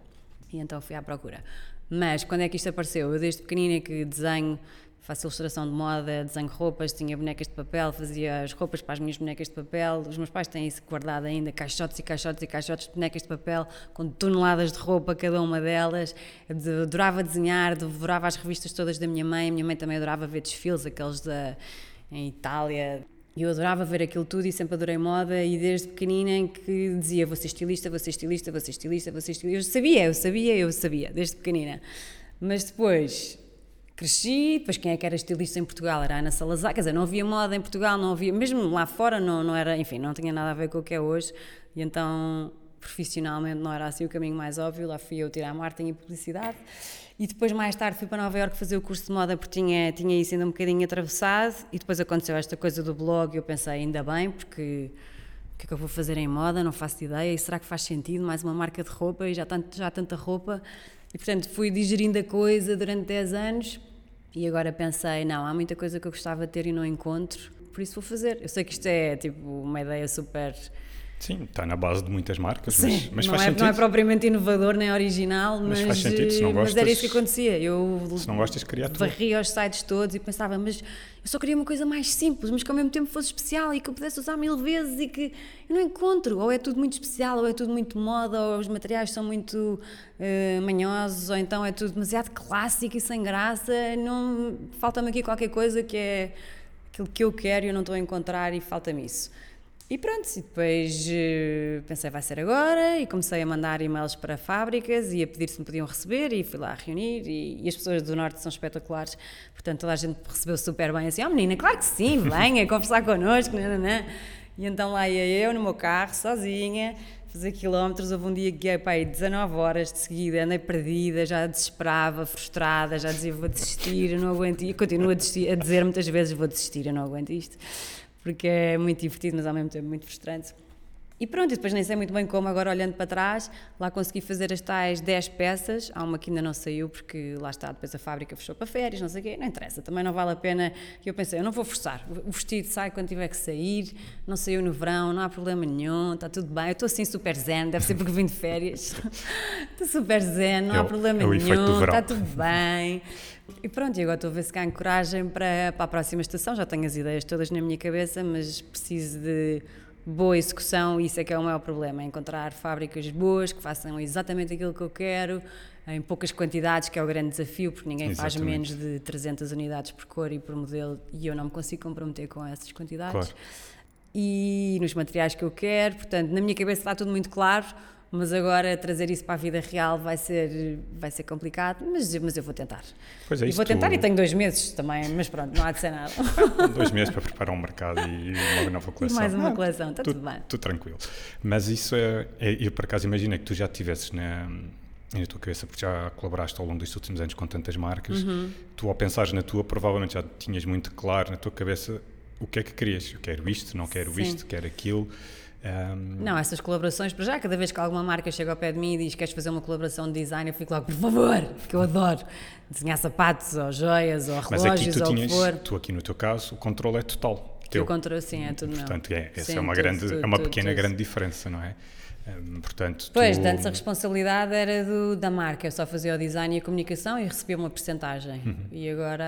E então fui à procura. Mas quando é que isto apareceu? Eu desde pequenina que desenho faço ilustração de moda, desenho roupas, tinha bonecas de papel, fazia as roupas para as minhas bonecas de papel. Os meus pais têm isso guardado ainda, caixotes e caixotes e caixotes de bonecas de papel, com toneladas de roupa, cada uma delas. Adorava desenhar, devorava as revistas todas da minha mãe. A minha mãe também adorava ver desfiles, aqueles da, em Itália. Eu adorava ver aquilo tudo e sempre adorei moda e desde pequenina em que dizia vou ser estilista, vou ser estilista, vou ser estilista, vou ser estilista. Eu sabia, eu sabia, eu sabia, desde pequenina. Mas depois cresci, depois quem é que era estilista em Portugal? Era Ana Salazar, quer dizer, não havia moda em Portugal, não havia, mesmo lá fora não, não era, enfim, não tinha nada a ver com o que é hoje, e então profissionalmente não era assim o caminho mais óbvio, lá fui eu tirar marketing e publicidade, e depois mais tarde fui para Nova Iorque fazer o curso de moda porque tinha, tinha isso ainda um bocadinho atravessado, e depois aconteceu esta coisa do blog, e eu pensei, ainda bem, porque o que é que eu vou fazer em moda, não faço ideia, e será que faz sentido, mais uma marca de roupa, e já, tanto, já tanta roupa, e portanto fui digerindo a coisa durante 10 anos, e agora pensei, não, há muita coisa que eu gostava de ter e não encontro, por isso vou fazer. Eu sei que isto é tipo uma ideia super. Sim, está na base de muitas marcas, Sim, mas, mas não faz é, sentido. Não é propriamente inovador nem original, mas, mas, faz sentido, se não gostas, mas era isso que acontecia. Eu se não gostas, criar varria os sites todos e pensava, mas eu só queria uma coisa mais simples, mas que ao mesmo tempo fosse especial e que eu pudesse usar mil vezes e que eu não encontro. Ou é tudo muito especial, ou é tudo muito moda, ou os materiais são muito uh, manhosos, ou então é tudo demasiado clássico e sem graça. Não, falta-me aqui qualquer coisa que é aquilo que eu quero e eu não estou a encontrar e falta-me isso. E pronto, e depois uh, pensei vai ser agora e comecei a mandar e-mails para fábricas e a pedir se me podiam receber e fui lá a reunir e, e, as pessoas do Norte são espetaculares, portanto toda a gente recebeu super bem assim, oh menina, claro que sim, venha conversar connosco, não, não, não. E então lá ia eu no meu carro, sozinha, fazer quilómetros. Houve um dia que guiei para aí 19 horas de seguida, andei perdida, já desesperava, frustrada, já dizia vou desistir, eu não aguento. E continuo a, desistir, a dizer muitas vezes vou desistir, eu não aguento isto, porque é muito divertido, mas ao mesmo tempo muito frustrante. E pronto, e depois nem sei muito bem como, agora olhando para trás, lá consegui fazer as tais 10 peças. Há uma que ainda não saiu, porque lá está, depois a fábrica fechou para férias, não sei o quê, não interessa, também não vale a pena. E eu pensei, eu não vou forçar, o vestido sai quando tiver que sair, não saiu no verão, não há problema nenhum, está tudo bem. Eu estou assim super zen, deve ser porque vim de férias. estou super zen, não é há problema é nenhum, está tudo bem. E pronto, e agora estou a ver se ganho coragem para, para a próxima estação. Já tenho as ideias todas na minha cabeça, mas preciso de boa execução, isso é que é o maior problema, é encontrar fábricas boas que façam exatamente aquilo que eu quero, em poucas quantidades, que é o grande desafio, porque ninguém exatamente. faz menos de 300 unidades por cor e por modelo, e eu não me consigo comprometer com essas quantidades. Claro. E nos materiais que eu quero, portanto, na minha cabeça está tudo muito claro, mas agora trazer isso para a vida real vai ser, vai ser complicado, mas, mas eu vou tentar. Pois é, e vou tentar tu... e tenho dois meses também, mas pronto, não há de ser nada. dois meses para preparar um mercado e uma nova coleção. E mais uma ah, coleção, está tu, tudo bem. Tudo tranquilo. Mas isso é, é, eu por acaso imagino que tu já tivesses na, na tua cabeça, porque já colaboraste ao longo destes últimos anos com tantas marcas, uhum. tu ao pensares na tua, provavelmente já tinhas muito claro na tua cabeça o que é que querias. Eu quero isto, não quero Sim. isto, quero aquilo. Um... Não, essas colaborações, para já, cada vez que alguma marca chega ao pé de mim e diz que queres fazer uma colaboração de design, eu fico logo, por favor, porque eu adoro desenhar sapatos, ou joias, ou relógios, ou o que for. Tu aqui no teu caso, o controle é total. Teu. O controle, sim, é tudo Portanto, é, essa sim, é uma, tudo, grande, tudo, é uma tudo, pequena grande diferença, não é? Um, portanto, pois, tu... antes a responsabilidade era do, da marca, eu só fazia o design e a comunicação e recebia uma porcentagem. Uhum. E agora,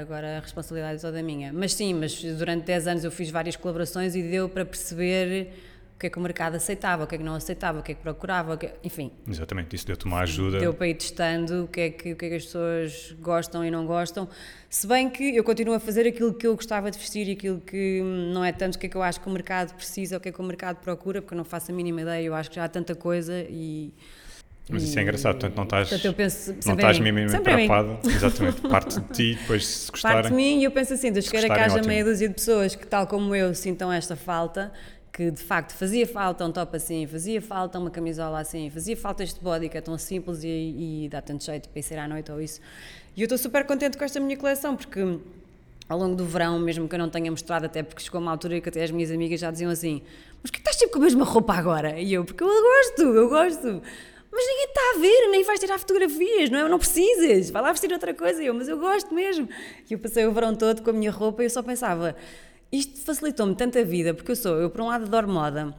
agora a responsabilidade é toda minha. Mas sim, mas durante 10 anos eu fiz várias colaborações e deu para perceber que é que o mercado aceitava, o que é que não aceitava, o que é que procurava, que, enfim. Exatamente, isso deu-te uma ajuda. Deu para ir testando o que, é que, o que é que as pessoas gostam e não gostam. Se bem que eu continuo a fazer aquilo que eu gostava de vestir e aquilo que não é tanto o que é que eu acho que o mercado precisa, o que é que o mercado procura, porque eu não faço a mínima ideia, eu acho que já há tanta coisa e. Mas isso é engraçado, portanto não estás, portanto, eu penso, não estás minimamente preocupada, exatamente, parte de ti, depois se gostarem. Parte de mim e eu penso assim, Deus queira que haja meia dúzia de pessoas que tal como eu sintam esta falta, que de facto fazia falta um top assim, fazia falta uma camisola assim, fazia falta este body que é tão simples e, e dá tanto jeito para ir à noite ou isso. E eu estou super contente com esta minha coleção porque ao longo do verão, mesmo que eu não tenha mostrado, até porque chegou uma altura que até as minhas amigas já diziam assim: Mas que estás sempre com a mesma roupa agora? E eu, porque eu gosto, eu gosto. Mas ninguém está a ver, nem vais tirar fotografias, não é? Não precisas, vai lá vestir outra coisa. E eu, mas eu gosto mesmo. E eu passei o verão todo com a minha roupa e eu só pensava: isto facilitou-me tanta vida, porque eu sou, eu por um lado adoro moda,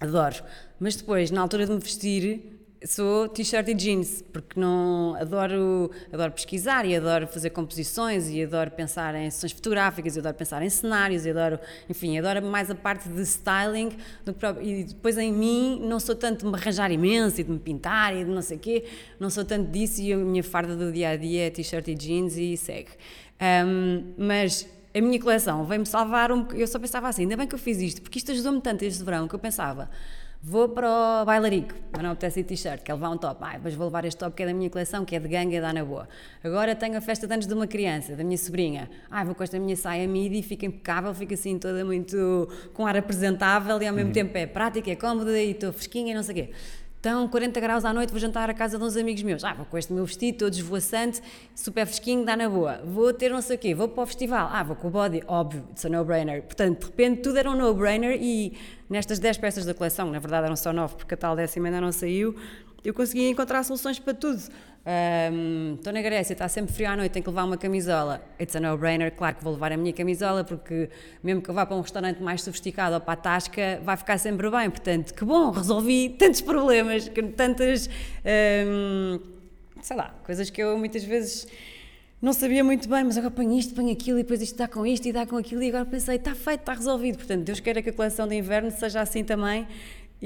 adoro, mas depois, na altura de me vestir, sou t-shirt e jeans, porque não adoro, adoro pesquisar e adoro fazer composições e adoro pensar em sessões fotográficas, e adoro pensar em cenários, e adoro, enfim, adoro mais a parte de styling do próprio, e depois em mim não sou tanto de me arranjar imenso e de me pintar e de não sei o quê, não sou tanto disso e a minha farda do dia a dia é t-shirt e jeans e segue. Um, mas a minha coleção veio-me salvar um Eu só pensava assim, ainda bem que eu fiz isto, porque isto ajudou-me tanto este verão que eu pensava, vou para o bailarico, mas não apetece ir t-shirt, quero levar um top. Ah, mas vou levar este top que é da minha coleção, que é de ganga e dá na boa. Agora tenho a festa de anos de uma criança, da minha sobrinha. Ah, vou com esta minha saia midi, fica impecável, fica assim toda muito com ar apresentável e ao mesmo uhum. tempo é prática, é cómoda e estou fresquinha e não sei o quê. Então, 40 graus à noite, vou jantar à casa de uns amigos meus. Ah, vou com este meu vestido, todo esvoaçante, super fresquinho, dá na boa. Vou ter não sei o quê, vou para o festival. Ah, vou com o body, óbvio, it's a no-brainer. Portanto, de repente, tudo era um no-brainer e nestas 10 peças da coleção, na verdade eram só 9, porque a tal décima ainda não saiu, eu consegui encontrar soluções para tudo. Estou um, na Grécia, está sempre frio à noite, tenho que levar uma camisola. It's a no-brainer, claro que vou levar a minha camisola, porque mesmo que eu vá para um restaurante mais sofisticado ou para a Tasca, vai ficar sempre bem. Portanto, que bom, resolvi tantos problemas, tantas, um, sei lá, coisas que eu muitas vezes não sabia muito bem, mas agora ponho isto, ponho aquilo, e depois isto dá com isto e dá com aquilo, e agora pensei, está feito, está resolvido. Portanto, Deus queira que a coleção de inverno seja assim também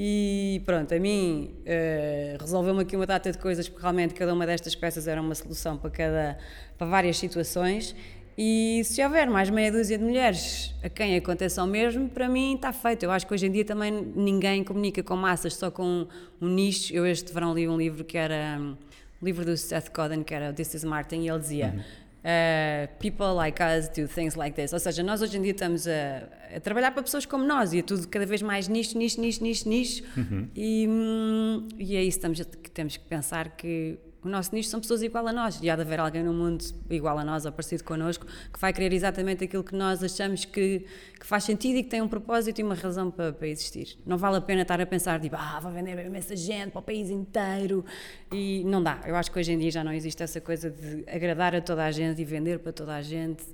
e pronto, a mim uh, resolveu-me aqui uma data de coisas, porque realmente cada uma destas peças era uma solução para, cada, para várias situações. E se houver mais meia dúzia de mulheres a quem aconteça o mesmo, para mim está feito. Eu acho que hoje em dia também ninguém comunica com massas, só com um, nicho. Eu este verão li um livro que era um livro do Seth Godin, que era This is Martin, e ele dizia. Uhum. Uh, people like us do things like this. Ou seja, nós hoje em dia estamos a, a, trabalhar para pessoas como nós e é tudo cada vez mais nicho, nicho, nicho, nicho, nicho. Uhum. E, hum, e é isso que temos que pensar que o nosso nicho são pessoas igual a nós e há de haver alguém no mundo igual a nós ou parecido connosco que vai querer exatamente aquilo que nós achamos que, que faz sentido e que tem um propósito e uma razão para, para existir. Não vale a pena estar a pensar, tipo, ah, vou vender imensa gente para o país inteiro e não dá. Eu acho que hoje em dia já não existe essa coisa de agradar a toda a gente e vender para toda a gente.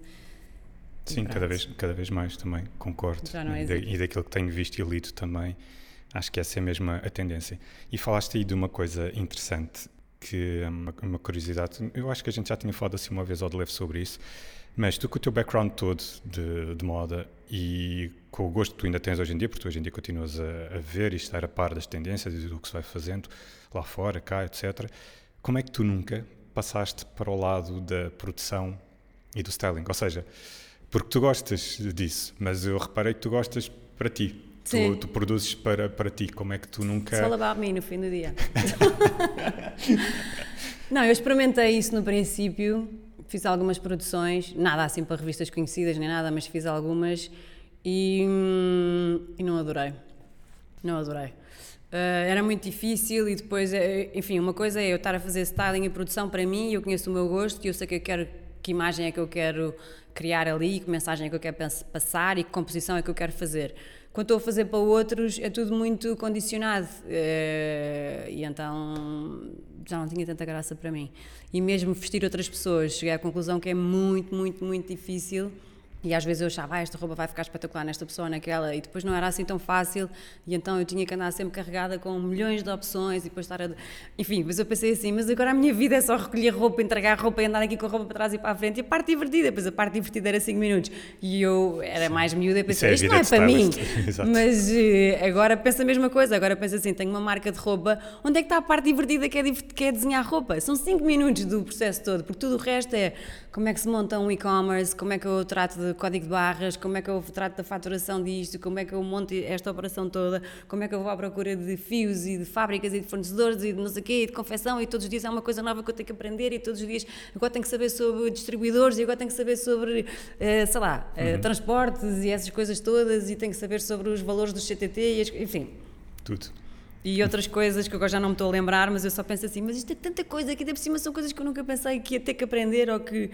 Sim, cada vez, cada vez mais também, concordo. Já não existe. E, daquilo que tenho visto e lido também, acho que essa é mesmo a tendência. E falaste aí de uma coisa interessante que é uma, uma, curiosidade. Eu acho que a gente já tinha falado assim uma vez ao de leve sobre isso, mas tu com o teu background todo de, de, moda e com o gosto que tu ainda tens hoje em dia, porque tu hoje em dia continuas a, a ver e estar a par das tendências e do que se vai fazendo lá fora, cá, etc. Como é que tu nunca passaste para o lado da produção e do styling? Ou seja, porque tu gostas disso, mas eu reparei que tu gostas para ti. Tu, tu, produzes para, para ti, como é que tu nunca. Só about mim no fim do dia. não, eu experimentei isso no princípio, fiz algumas produções, nada assim para revistas conhecidas nem nada, mas fiz algumas e, hum, e não adorei. Não adorei. Uh, era muito difícil e depois, eh, enfim, uma coisa é eu estar a fazer styling e produção para mim, eu conheço o meu gosto e eu sei que eu quero que imagem é que eu quero criar ali, que mensagem é que eu quero passar e que composição é que eu quero fazer quando estou a fazer para outros é tudo muito condicionado uh, e então já não tinha tanta graça para mim. E mesmo vestir outras pessoas, cheguei à conclusão que é muito, muito, muito difícil e às vezes eu achava, ah, esta roupa vai ficar espetacular nesta pessoa, naquela, e depois não era assim tão fácil, e então eu tinha que andar sempre carregada com milhões de opções e depois estar a. Enfim, mas eu pensei assim, mas agora a minha vida é só recolher roupa, entregar roupa e andar aqui com a roupa para trás e para a frente, e a parte divertida, depois a parte divertida era 5 minutos, e eu era mais miúda e pensei, é isto não é para mim, mas uh, agora penso a mesma coisa, agora penso assim, tenho uma marca de roupa, onde é que está a parte divertida que é, que é desenhar roupa? São 5 minutos do processo todo, porque tudo o resto é como é que se monta um e-commerce, como é que eu trato de código de barras, como é que eu trato da faturação disto, como é que eu monto esta operação toda, como é que eu vou à procura de fios e de fábricas e de fornecedores e de não sei o quê, e de confecção, e todos os dias é uma coisa nova que eu tenho que aprender, e todos os dias agora tenho que saber sobre distribuidores, e agora tenho que saber sobre, eh, sei lá, eh, uhum. transportes e essas coisas todas, e tenho que saber sobre os valores do CTT, e enfim. Tudo e outras coisas que agora já não me estou a lembrar, mas eu só penso assim, mas isto é tanta coisa que de por cima são coisas que eu nunca pensei que ia ter que aprender ou que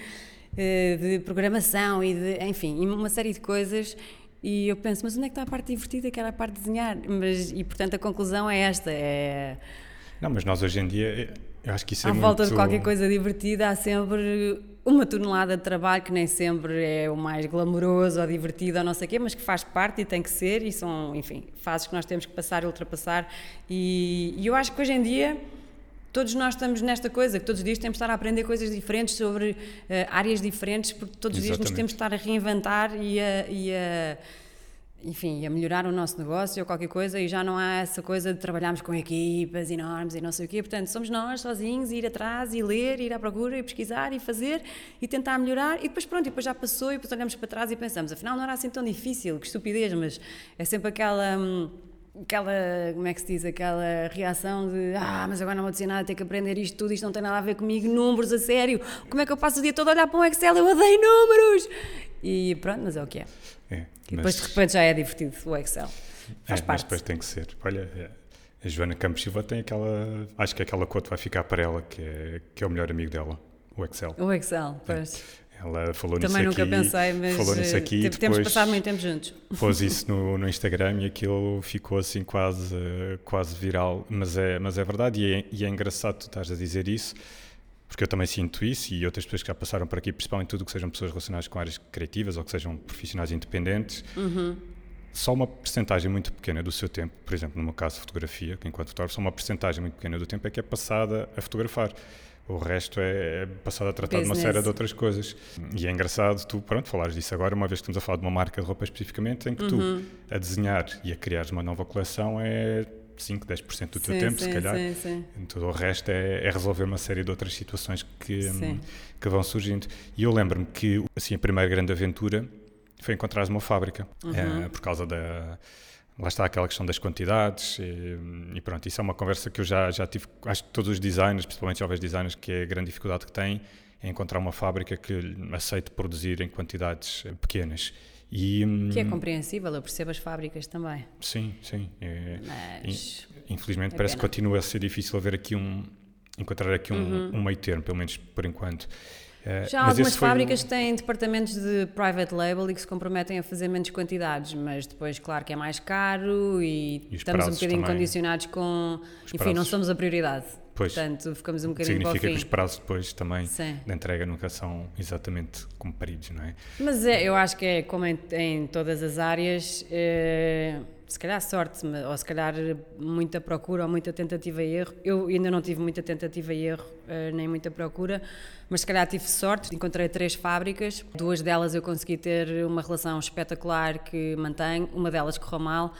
eh, de programação e de, enfim, uma série de coisas e eu penso, mas onde é que está a parte divertida que era a parte de desenhar? Mas, e portanto a conclusão é esta, é... Não, mas nós hoje em dia, eu acho que isso é à muito... volta de qualquer coisa divertida há sempre uma tonelada de trabalho que nem sempre é o mais glamouroso ou divertido ou não sei o quê, mas que faz parte e tem que ser e são, enfim, fases que nós temos que passar e ultrapassar. E, e eu acho que hoje em dia todos nós estamos nesta coisa, que todos os dias temos de estar a aprender coisas diferentes sobre uh, áreas diferentes, porque todos os dias nos temos de estar a reinventar e a, e a enfim, a melhorar o nosso negócio ou qualquer coisa e já não há essa coisa de trabalharmos com equipas enormes e não sei o quê. Portanto, somos nós sozinhos, ir atrás e ler, ir à procura e pesquisar e fazer e tentar melhorar e depois pronto, e depois já passou e depois olhamos para trás e pensamos, afinal não era assim tão difícil, que estupidez, mas é sempre aquela... Hum, aquela, como é que se diz, aquela reação de ah, mas agora não vou dizer nada, tenho que aprender isto tudo, isto não tem nada a ver comigo, números a sério, como é que eu passo o dia todo a olhar para um Excel, eu odeio números! E pronto, mas é o que é. É e depois de repente já é divertido o Excel. Faz é, parte. Mas depois tem que ser. Olha, é, a Joana Campos Silva tem aquela, acho que aquela quote vai ficar para ela, que é, que é o melhor amigo dela, o Excel. O Excel, pois. Ela falou Também nisso nunca pensei, mas falou nisso aqui, temos depois passado muito tempo juntos. Pôs isso no, no Instagram e aquilo ficou assim quase, quase viral, mas é, mas é verdade e é, e é engraçado tu estás a dizer isso, porque eu também sinto isso e outras pessoas que já passaram por aqui, principalmente tudo que sejam pessoas relacionadas com áreas criativas ou que sejam profissionais independentes, uhum. só uma percentagem muito pequena do seu tempo, por exemplo, no meu caso, fotografia, que enquanto fotógrafo, só uma percentagem muito pequena do tempo é que é passada a fotografar. O resto é, é passado a tratar Business. de uma série de outras coisas. E é engraçado tu, pronto, falares disso agora, uma vez que estamos a falar de uma marca de roupa especificamente, em que uhum. tu, a desenhar e a criar uma nova coleção, é 5, 10% do teu sim, tempo, sim, se calhar. Sim, sim. Todo o resto é, é, resolver uma série de outras situações que, que vão surgindo. E eu lembro-me que assim, a primeira grande aventura foi encontrar uma fábrica, uhum. é, por causa da lá está aquela questão das quantidades e, e, pronto, isso é uma conversa que eu já, já tive, acho que todos os designers, principalmente jovens designers, que é a grande dificuldade que têm é encontrar uma fábrica que aceite produzir em quantidades pequenas. E, que é hum, compreensível, eu percebo as fábricas também. Sim, sim. É, Mas infelizmente é parece pena. que continua a ser difícil haver aqui um encontrar aqui um, uhum. um meio termo, pelo menos por enquanto. Uh, Já algumas fábricas um... têm departamentos de private label e que se comprometem a fazer menos quantidades, mas depois, claro que é mais caro e, e estamos um bocadinho também. condicionados com. Os enfim, prazos. não somos a prioridade. Pois, Portanto, ficamos um bocadinho Significa que os prazos depois também Sim. da entrega nunca são exatamente cumpridos, não é? Mas é, eu acho que é como em, em todas as áreas, é, se calhar sorte, ou se calhar muita procura ou muita tentativa e erro. Eu ainda não tive muita tentativa e erro, é, nem muita procura, mas se calhar tive sorte. Encontrei três fábricas, duas delas eu consegui ter uma relação espetacular que mantenho, uma delas correu mal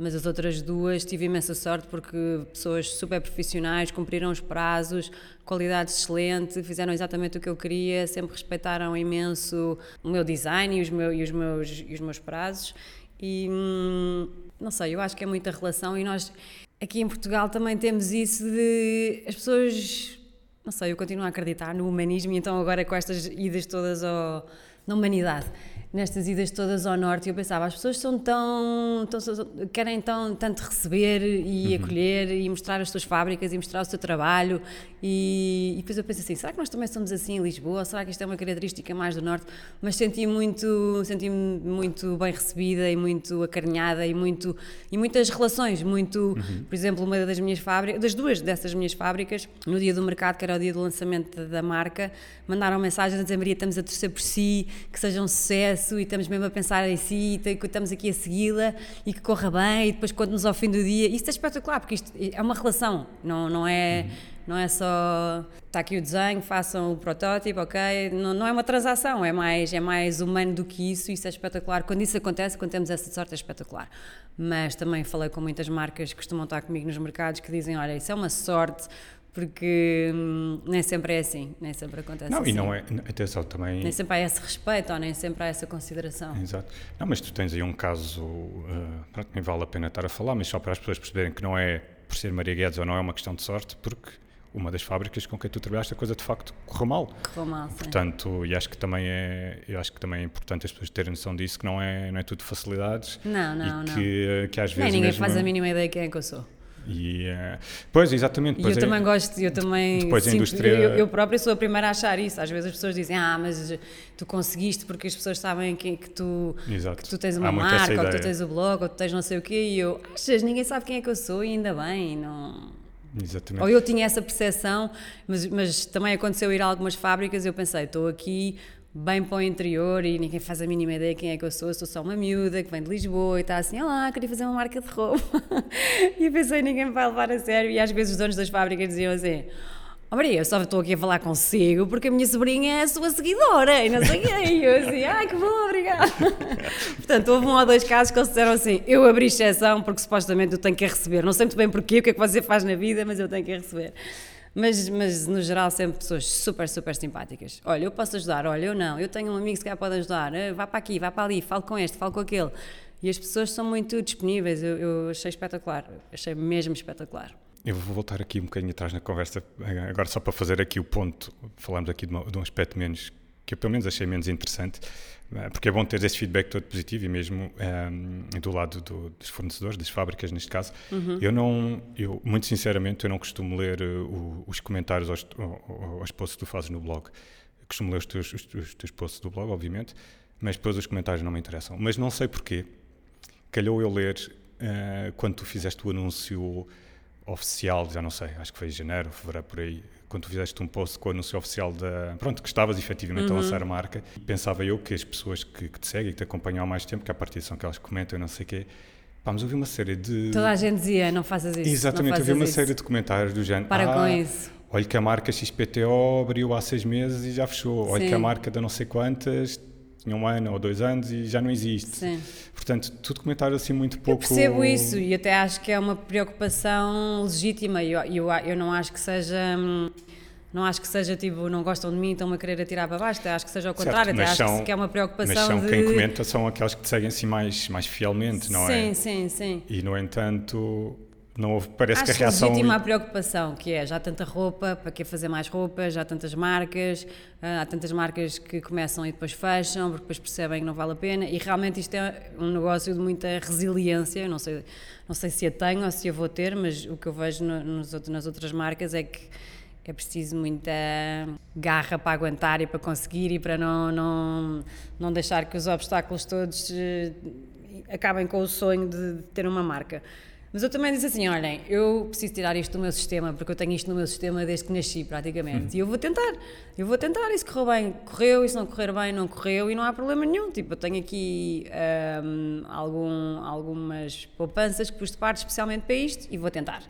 mas as outras duas tive imensa sorte porque pessoas super profissionais cumpriram os prazos, qualidade excelente, fizeram exatamente o que eu queria, sempre respeitaram imenso o meu design e os, e os, meus, e os meus prazos. E hum, não sei, eu acho que é muita relação e nós aqui em Portugal também temos isso de as pessoas, não sei, eu continuo a acreditar no humanismo então agora com estas idas todas ao, na humanidade nestas idas todas ao norte, eu pensava, as pessoas são tão, tão querem tão tanto receber e uhum. acolher e mostrar as suas fábricas e mostrar o seu trabalho e, e, depois eu penso assim, será que nós também somos assim em Lisboa? Será que isto é uma característica mais do norte? Mas senti muito, senti-me muito bem recebida e muito acarinhada e muito e muitas relações, muito, uhum. por exemplo, uma das minhas fábricas, das duas dessas minhas fábricas, no dia do mercado, que era o dia do lançamento da marca, mandaram mensagens a dizer Maria, estamos a torcer por si, que seja um sucesso e estamos mesmo a pensar em si e estamos aqui a segui-la e que corra bem e depois quando nos ao fim do dia, isto é espetacular porque isto é uma relação, não, não é... Não é só está aqui o desenho, façam o protótipo, ok? Não, não é uma transação, é mais, é mais humano do que isso, isso é espetacular. Quando isso acontece, quando temos essa sorte, é espetacular. Mas também falei com muitas marcas que costumam estar comigo nos mercados que dizem: olha, isso é uma sorte, porque hum, nem sempre é assim, nem sempre acontece não, assim. Não, e não é, atenção também... Nem sempre há esse respeito ou nem sempre há essa consideração. Exato. Não, mas tu tens aí um caso, uh, nem vale a pena estar a falar, mas só para as pessoas perceberem que não é por ser Maria Guedes ou não é uma questão de sorte, porque uma das fábricas com quem tu trabalhaste a coisa de facto correu mal. Correu mal, sim. Portanto, e acho que também é, eu acho que também é importante as pessoas terem noção disso, que não é, não é tudo facilidades. Não, não, e não. Que, eh, que às vezes Nem ninguém mesmo... faz a mínima ideia de quem é que eu sou. E, uh, pois, exatamente. E eu é, também gosto, eu também. Depois sinto, a indústria. Eu, eu própria sou a primeira a achar isso. Às vezes as pessoas dizem, ah, mas tu conseguiste porque as pessoas sabem que, que, tu, que tu tens uma marca, ou que tu tens o blog, ou que tu tens não sei o quê. E eu, achas, ninguém sabe quem é que eu sou e ainda bem. Não. Exatamente. Ou eu tinha essa percepção, mas, mas também aconteceu ir a algumas fábricas e eu pensei, estou aqui bem para o interior e ninguém faz a mínima ideia quem é que eu sou. Sou só uma miúda que vem de Lisboa e está assim, olá, queria fazer uma marca de roupa. e eu pensei, ninguém me vai levar a sério. E às vezes os donos das fábricas diziam assim, Maria, eu só estou aqui a falar consigo porque a minha sobrinha é a sua seguidora e não sei quem. Eu assim, ai que bom, obrigada. Portanto, houve um ou dois casos que eles disseram assim, eu abri exceção porque supostamente eu tenho que a receber. Não sei muito bem porquê, o que é que você faz na vida, mas eu tenho que a receber. Mas, mas no geral sempre pessoas super, super simpáticas. Olha, eu posso ajudar, olha, eu não, eu tenho um amigo que se calhar pode ajudar, eh, vá para aqui, vá para ali, falo com este, falo com aquele. E as pessoas são muito disponíveis, eu, eu achei espetacular, achei mesmo espetacular. Eu vou voltar aqui um bocadinho atrás na conversa, agora só para fazer aqui o ponto, falamos aqui de, uma, de um aspecto menos, que eu pelo menos achei menos interessante, eh, porque é bom ter esse feedback todo positivo e mesmo um, ehm, do lado do, dos fornecedores, das fábricas neste caso. Uhum. Eu não, eu muito sinceramente, eu não costumo ler uh, os comentários aos, aos posts que tu fazes no blog. Eu costumo ler os teus, os, os teus posts do blog, obviamente, mas depois os comentários não me interessam. Mas não sei porquê. Calhou eu ler uh, quando tu fizeste o anúncio oficial, já não sei, acho que foi em janeiro, fevereiro, por aí, quando tu fizeste um post com o anúncio oficial da. Pronto, que estavas efetivamente uhum. a lançar a marca, pensava eu que as pessoas que, que te seguem e que te acompanham há mais tempo, que a partir são que elas comentam e não sei o quê. Pá, mas eu vi uma série de. Toda a gente dizia, não faças isso. Exatamente, eu vi uma isso. série de comentários do género. Para ah, com isso. Olha que a marca XPTO abriu há seis meses e já fechou. Olha Sim. que a marca da não sei quantas tinha um ano ou dois anos e já não existe. Sim. Portanto, tu documentário assim muito pouco. Eu percebo isso e até acho que é uma preocupação legítima. Eu, eu, eu não acho que seja. Hum, não acho que seja tipo, não gostam de mim, estão-me a querer atirar para baixo, acho que seja ao contrário, certo, acho são, que é uma preocupação. Mas são de... quem comenta são aqueles que te seguem assim mais, mais fielmente, não sim, é? Sim, sim, sim. E no entanto, não houve, parece Acho que a reação. legítima a preocupação, que é já há tanta roupa, para que fazer mais roupas, já há tantas marcas, ah, há tantas marcas que começam e depois fecham, porque depois percebem que não vale a pena, e realmente isto é um negócio de muita resiliência, não sei, não sei se a tenho ou se a vou ter, mas o que eu vejo no, nos, nas outras marcas é que é preciso muita garra para aguentar e para conseguir e para não, não, não deixar que os obstáculos todos eh, acabem com o sonho de ter uma marca. Mas eu também disse assim: olhem, eu preciso tirar isto do meu sistema, porque eu tenho isto no meu sistema desde que nasci, praticamente. Hum. E eu vou tentar, eu vou tentar. E se correu bem, correu, e se não correr bem, não correu, e não há problema nenhum. Tipo, eu tenho aqui um, algum, algumas poupanças que pus de parte especialmente para isto, e vou tentar.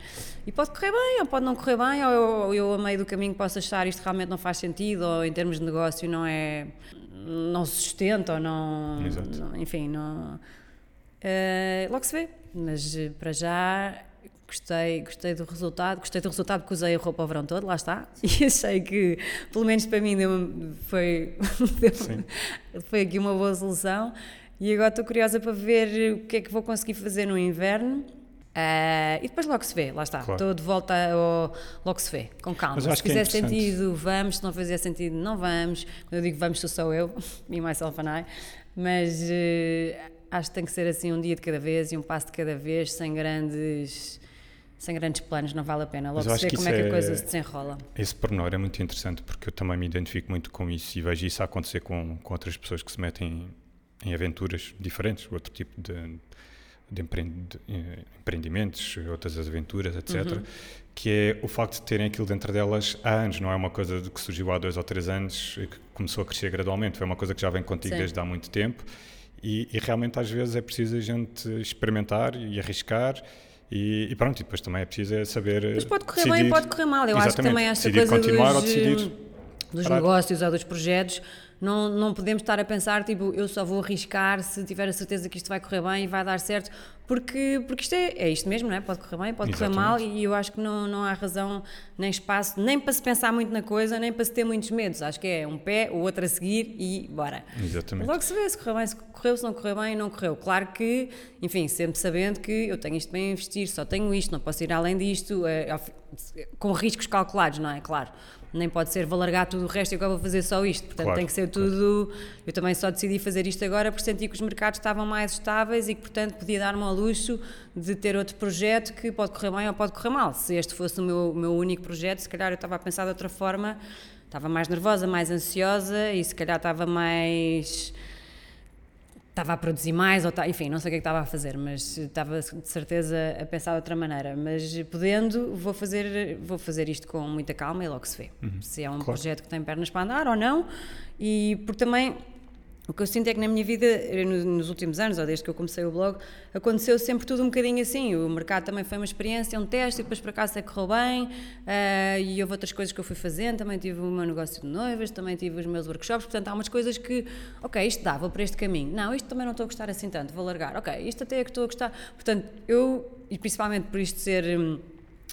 E pode correr bem, ou pode não correr bem, ou eu, eu a meio do caminho posso achar isto realmente não faz sentido, ou em termos de negócio não é. não se sustenta, ou não. não enfim, não. Uh, logo se vê mas eh, para já gostei, gostei do resultado, gostei do resultado porque usei a roupa o verão todo, lá está, e achei que, pelo menos para mim, deu foi, deu, foi aqui uma boa solução. E agora estou curiosa para ver o que é que vou conseguir fazer no inverno. Uh, e depois logo se vê, lá está. Claro. Estou de volta ao. Logo se vê, com calma. Se é fizer é sentido, vamos. Se não fizer sentido, não vamos. Quando eu digo vamos, sou eu, me myself and I. Mas uh, acho que tem que ser assim um dia de cada vez e um passo de cada vez, sem grandes sem grandes planos, não vale a pena. Logo se vê como é que a coisa é, se desenrola. Esse pormenor é muito interessante porque eu também me identifico muito com isso e vejo isso acontecer com, com outras pessoas que se metem em aventuras diferentes, outro tipo de, de, empreendimentos, outras aventuras, etc. Uhum. Que é o facto de terem aquilo dentro delas há anos, não é uma coisa que surgiu há dois ou três anos e que começou a crescer gradualmente, foi uma coisa que já vem contigo Sim. desde há muito tempo e, e, realmente às vezes é preciso a gente experimentar e arriscar e, e pronto, e depois também é preciso é saber Mas pode correr decidir, bem pode correr mal, eu acho que também esta coisa continuar dos, ou decidir dos negócios ou dos projetos não, não podemos estar a pensar, tipo, eu só vou arriscar se tiver a certeza que isto vai correr bem e vai dar certo, porque, porque isto é, é isto mesmo, não é? Pode correr bem, pode Exatamente. correr mal, e eu acho que não, não há razão nem espaço, nem para se pensar muito na coisa, nem para se ter muitos medos. Acho que é um pé, o outro a seguir e bora. Exatamente. Logo se vê se correu bem, se correu, se não correu bem, não correu. Claro que, enfim, sempre sabendo que eu tenho isto bem a investir, só tenho isto, não posso ir além disto, é, com riscos calculados, não é? Claro nem pode ser vou largar tudo o resto e agora vou fazer só isto. Portanto, claro, tem que ser tudo. Claro. Eu também só decidi fazer isto agora porque senti que os mercados estavam mais estáveis e que, portanto, podia dar-me ao luxo de ter outro projeto que pode correr bem ou pode correr mal. Se este fosse o meu, meu único projeto, se calhar eu estava a pensar de outra forma, estava mais nervosa, mais ansiosa e se calhar estava mais estava a produzir mais, ou tá, enfim, não sei o que, é que estava a fazer, mas estava de certeza a pensar de outra maneira. Mas podendo, vou fazer, vou fazer isto com muita calma e logo se vê. Uhum. Se é um claro. projeto que tem pernas para andar ou não. E porque também o que eu sinto é que na minha vida, nos últimos anos, ou desde que eu comecei o blog, aconteceu sempre tudo um bocadinho assim. O mercado também foi uma experiência, um teste, e depois para cá se correu bem, uh, e houve outras coisas que eu fui fazendo. Também tive o meu negócio de noivas, também tive os meus workshops. Portanto, há umas coisas que, ok, isto dá, vou para este caminho. Não, isto também não estou a gostar assim tanto, vou largar. Ok, isto até é que estou a gostar. Portanto, eu, e principalmente por isto ser um,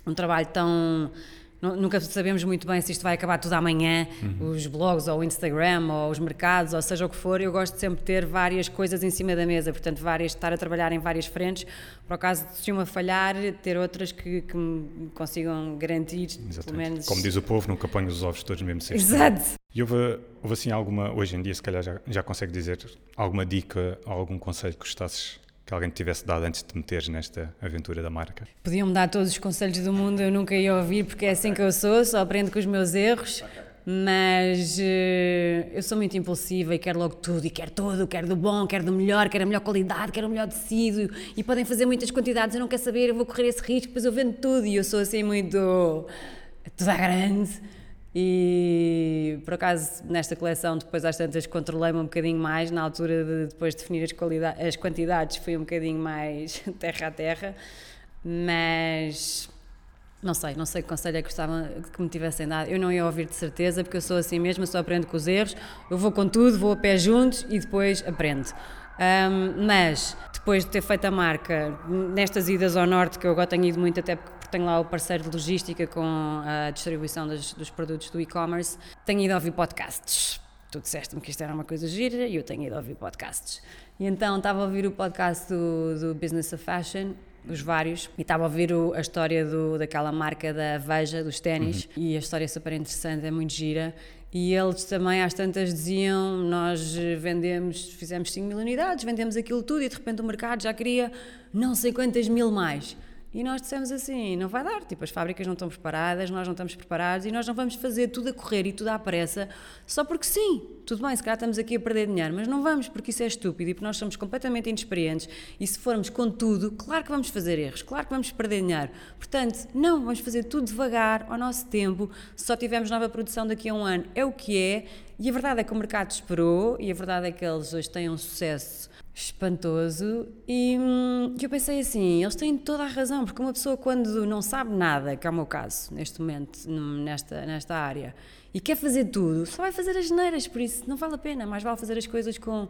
um trabalho tão Nunca sabemos muito bem se isto vai acabar tudo amanhã, uhum. os blogs ou o Instagram ou os mercados, ou seja o que for. Eu gosto de sempre ter várias coisas em cima da mesa, portanto, várias, estar a trabalhar em várias frentes, para o caso de uma falhar, ter outras que, que me consigam garantir, Exatamente. pelo menos. Como diz o povo, nunca ponho os ovos todos no mesmo cesto. Exato. E houve, houve assim alguma, hoje em dia, se calhar já, já consegue dizer, alguma dica, algum conselho que gostasses que alguém te tivesse dado antes de te meteres nesta aventura da marca? Podiam-me dar todos os conselhos do mundo, eu nunca ia ouvir porque é assim que eu sou, só aprendo com os meus erros. Mas uh, eu sou muito impulsiva e quero logo tudo, e quero tudo, quero do bom, quero do melhor, quero a melhor qualidade, quero o melhor tecido, e podem fazer muitas quantidades, eu não quero saber, eu vou correr esse risco, depois eu vendo tudo, e eu sou assim muito. tudo à grande. E por acaso nesta coleção, depois às tantas, controlei-me um bocadinho mais. Na altura de depois definir as, as quantidades, fui um bocadinho mais terra a terra. Mas não sei, não sei que conselho é que que me tivessem dado. Eu não ia ouvir de certeza, porque eu sou assim mesmo, só aprendo com os erros. Eu vou com tudo, vou a pé juntos e depois aprendo. Um, mas depois de ter feito a marca, nestas idas ao norte, que eu agora tenho ido muito, até porque tenho lá o parceiro de logística com a distribuição dos, dos produtos do e-commerce, tenho ido a ouvir podcasts. Tu disseste-me que isto era uma coisa gira e eu tenho ido ouvir podcasts. E então estava a ouvir o podcast do, do Business of Fashion os vários, e estava a ouvir o, a história do, daquela marca da Veja, dos ténis, uhum. e a história é super interessante, é muito gira. E eles também às tantas diziam: Nós vendemos, fizemos 5 mil unidades, vendemos aquilo tudo e de repente o mercado já queria não sei quantas mil mais. E nós dissemos assim: não vai dar, tipo, as fábricas não estão preparadas, nós não estamos preparados e nós não vamos fazer tudo a correr e tudo à pressa só porque sim. Tudo bem, se calhar estamos aqui a perder dinheiro, mas não vamos porque isso é estúpido e porque nós somos completamente inexperientes e se formos com tudo, claro que vamos fazer erros, claro que vamos perder dinheiro. Portanto, não, vamos fazer tudo devagar, ao nosso tempo. Só tivermos nova produção daqui a um ano, é o que é. E a verdade é que o mercado esperou e a verdade é que eles hoje têm um sucesso espantoso e hum, eu pensei assim, eles têm toda a razão, porque uma pessoa quando não sabe nada, que é o meu caso neste momento, nesta, nesta área, e quer fazer tudo, só vai fazer as neiras, por isso não vale a pena, mais vale fazer as coisas com,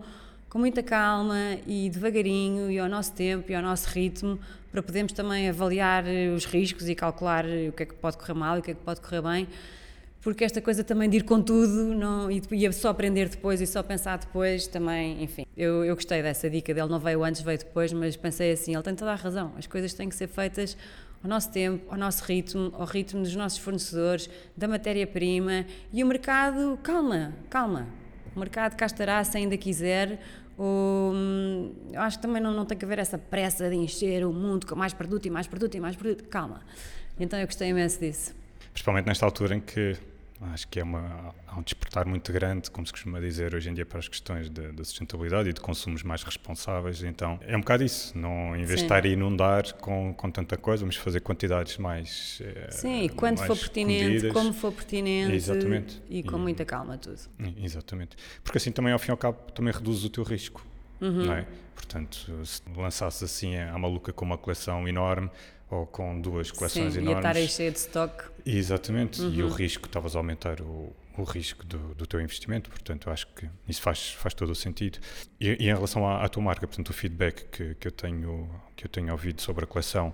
com muita calma e devagarinho e ao nosso tempo e ao nosso ritmo, para podermos também avaliar os riscos e calcular o que é que pode correr mal e o que é que pode correr bem porque esta coisa também de ir com tudo não, e, e só aprender depois e só pensar depois também, enfim. Eu, eu gostei dessa dica dele, não veio antes, veio depois, mas pensei assim, ele tem toda a razão, as coisas têm que ser feitas ao nosso tempo, ao nosso ritmo, ao ritmo dos nossos fornecedores, da matéria-prima e o mercado, calma, calma, o mercado cá estará se ainda quiser, ou, hum, eu acho que também não, não tem que haver essa pressa de encher o mundo com mais produto e mais produto e mais produto, calma. Então eu gostei imenso disso. Principalmente nesta altura em que acho que é uma, há um despertar muito grande, como se costuma dizer hoje em dia, para as questões de sustentabilidade e de consumos mais responsáveis. Então é um bocado isso, não, em vez de estar a inundar com, com tanta coisa, vamos fazer quantidades mais. Eh, Sim, e quando for pertinente, como for pertinente Exatamente. e com e, muita calma tudo. Exatamente. Porque assim também, ao fim e ao cabo, também reduz o teu risco. Uhum. Não é? Portanto, se lançasses assim à maluca com uma coleção enorme, ou com duas coleções Sim, enormes. Sim, estar aí cheio de stock. Exatamente, uhum. e o uhum. risco, estavas a aumentar o, o risco do, do, teu investimento, portanto, acho que isso faz, faz todo o sentido. E, e em relação à, à, tua marca, portanto, o feedback que, que, eu tenho, que eu tenho ouvido sobre a coleção,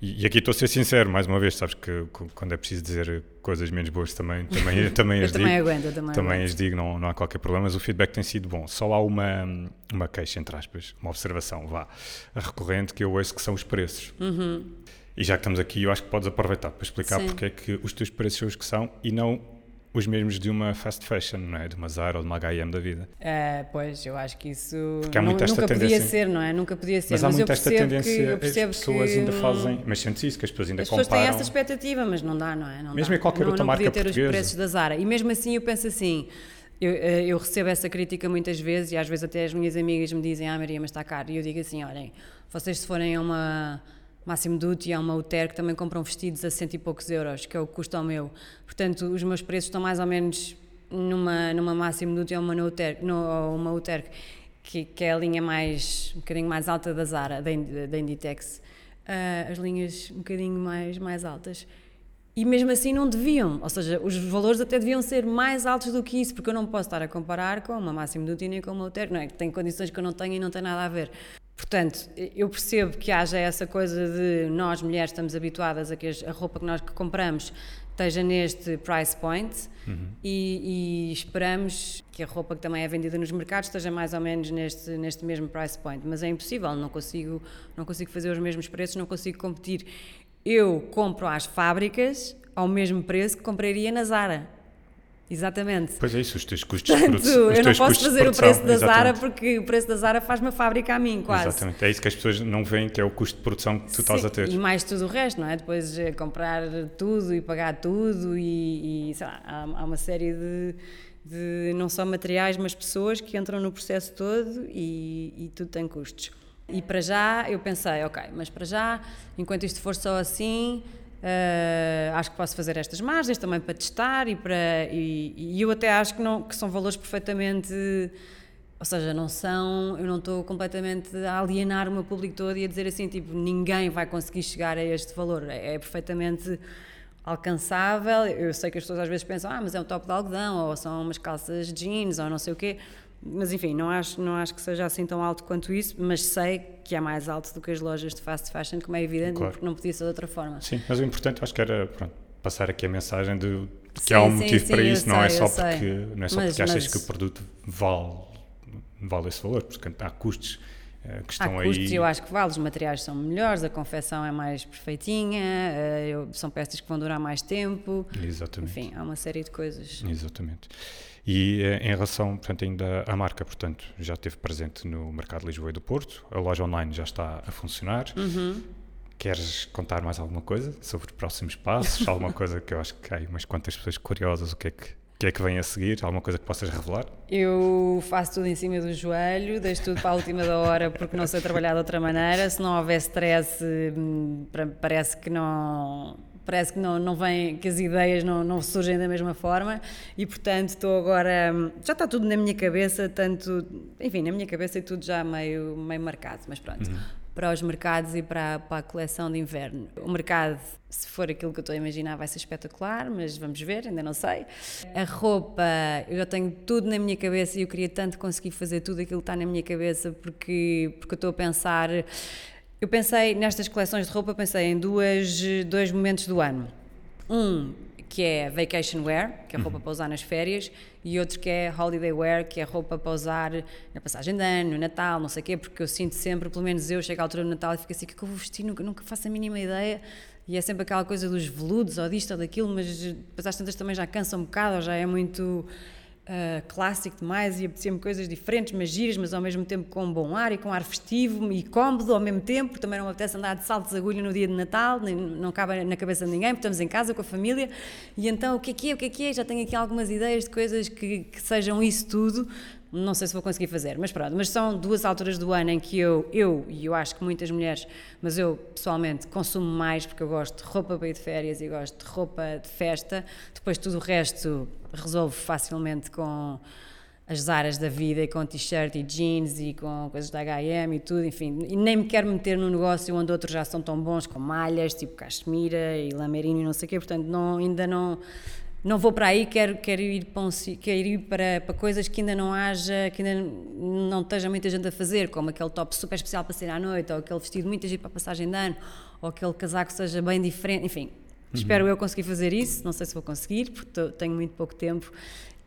e, e aqui estou a ser sincero, mais uma vez, sabes que quando é preciso dizer coisas menos boas também, também, também as também digo. Aguento, também, também aguento. as digo, não, não há qualquer problema, mas o feedback tem sido bom. Só há uma, uma queixa, entre aspas, uma observação, vá, recorrente, que eu ouço que são os preços. Uhum. E já que estamos aqui, eu acho que podes aproveitar para explicar Sim. porque é que os teus preços são os que são e não os mesmos de uma fast fashion, não é? De uma Zara ou de uma H&M da vida. É, pois, eu acho que isso Porque há não, nunca tendência, podia ser, não é? Nunca podia ser. Mas, mas há muito esta tendência, que, as pessoas que, ainda fazem, mas sente isso, que as pessoas ainda as comparam. As pessoas têm essa expectativa, mas não dá, não é? Não mesmo dá. em qualquer não, outra não marca podia ter portuguesa. os preços da Zara. E mesmo assim eu penso assim, eu, eh, eu, recebo essa crítica muitas vezes e às vezes até as minhas amigas me dizem, ah Maria, mas está caro. E eu digo assim, olhem, vocês se forem a uma Máximo Duty há uma UTER que também compram vestidos a cento e poucos euros, que é o que custa ao meu. Portanto, os meus preços estão mais ou menos numa, numa Máximo Duty ou uma, UTER, no, uma UTER que, que, é a linha mais, um bocadinho mais alta da Zara, da, da Inditex. Uh, as linhas um bocadinho mais, mais altas. E mesmo assim não deviam, ou seja, os valores até deviam ser mais altos do que isso, porque eu não posso estar a comparar com uma Máximo Duty nem com uma UTER, não é? Que tem condições que eu não tenho e não tem nada a ver. Portanto, eu percebo que haja essa coisa de nós mulheres estamos habituadas a que a roupa que nós compramos esteja neste price point uhum. e, e, esperamos que a roupa que também é vendida nos mercados esteja mais ou menos neste, neste mesmo price point. Mas é impossível, não consigo, não consigo fazer os mesmos preços, não consigo competir. Eu compro às fábricas ao mesmo preço que compraria na Zara. Exatamente. Pois é isso, os teus custos Portanto, de produção. Eu não posso fazer o preço da Zara porque o preço da Zara faz-me a fábrica a mim, quase. Exatamente, é isso que as pessoas não veem, que é o custo de produção que tu Sim, estás a ter. E mais tudo o resto, não é? Depois eh, comprar tudo e pagar tudo e, e sei lá, há, há uma série de, de, não só materiais, mas pessoas que entram no processo todo e, e tudo tem custos. E para já eu pensei, ok, mas para já, enquanto isto for só assim, Uh, acho que posso fazer estas margens também para testar e para e, e, eu até acho que não que são valores perfeitamente ou seja não são eu não estou completamente a alienar o meu público todo e a dizer assim tipo ninguém vai conseguir chegar a este valor. É, é perfeitamente alcançável. Eu sei que as pessoas às vezes pensam ah mas é um top de algodão ou são umas calças jeans ou não sei o quê mas enfim, não acho, não acho que seja assim tão alto quanto isso, mas sei que é mais alto do que as lojas de fast fashion, como é evidente, claro. porque não podia ser de outra forma. Sim, mas o importante acho que era pronto, passar aqui a mensagem de que sim, há um sim, motivo sim, para isso, não, é só porque, não é só porque achas mas... que o produto vale, vale esse valor, porque há custos eh, que estão Há custos, aí. eu acho que vale, os materiais são melhores, a confecção é mais perfeitinha, eh, são peças que vão durar mais tempo. Exatamente. Enfim, há uma série de coisas. Exatamente. E eh, em relação, portanto, ainda à marca, portanto, já esteve presente no mercado de Lisboa e do Porto, a loja online já está a funcionar. Uhum. Queres contar mais alguma coisa sobre os próximos passos? alguma coisa que eu acho que há umas quantas pessoas curiosas, o que é que o que é que vem a seguir? Alguma coisa que possas revelar? Eu faço tudo em cima do joelho, deixo tudo para a última da hora porque não sei trabalhar de outra maneira. Se não houver stress, hum, parece que não parece que não, não vem, que as ideias não, não surgem da mesma forma e portanto estou agora, hum, já está tudo na minha cabeça, tanto, enfim, na minha cabeça e tudo já meio, meio marcado, mas pronto. Uhum para os mercados e para, para a coleção de inverno. O mercado, se for aquilo que eu estou a imaginar, vai ser espetacular, mas vamos ver, ainda não sei. A roupa, eu já tenho tudo na minha cabeça e eu queria tanto conseguir fazer tudo aquilo que está na minha cabeça porque, porque eu estou a pensar. Eu pensei nestas coleções de roupa, pensei em duas, dois momentos do ano. Um, que é vacation wear, que é roupa para usar nas férias, e outro que é holiday wear, que é roupa para usar na passagem de ano, no Natal, não sei o quê, porque eu sinto sempre, pelo menos eu, chego à altura do Natal e fico assim, é que eu vou vestir? Nunca, nunca faço a mínima ideia. E é sempre aquela coisa dos veludos, ou disto ou daquilo, mas depois às tantas também já cansa um bocado, ou já é muito uh, clássico demais e apetecia-me coisas diferentes, mas giras, mas ao mesmo tempo com bom ar e com ar festivo e cómodo ao mesmo tempo. Também não me apetece andar de saltos de agulha no dia de Natal, nem, não cabe na cabeça de ninguém, porque estamos em casa com a família. E então, o que é que é? O que é que é? Já tenho aqui algumas ideias de coisas que, que sejam isso tudo, não sei se vou conseguir fazer, mas pronto. Mas são duas alturas do ano em que eu, eu e eu acho que muitas mulheres, mas eu pessoalmente consumo mais porque eu gosto de roupa para ir de férias e gosto de roupa de festa. Depois tudo o resto resolvo facilmente com as áreas da vida e com t-shirt e jeans e com coisas da H&M e tudo, enfim, e nem me quero meter num negócio onde outros já são tão bons com malhas, tipo cachemira e lameirinho e não sei o quê, portanto não, ainda não não vou para aí, quero, quero ir, para, um, quero ir para, para coisas que ainda não haja, que ainda não esteja muita gente a fazer, como aquele top super especial para sair à noite, ou aquele vestido muito agir para a passagem de ano, ou aquele casaco seja bem diferente, enfim, uhum. espero eu conseguir fazer isso, não sei se vou conseguir, porque tenho muito pouco tempo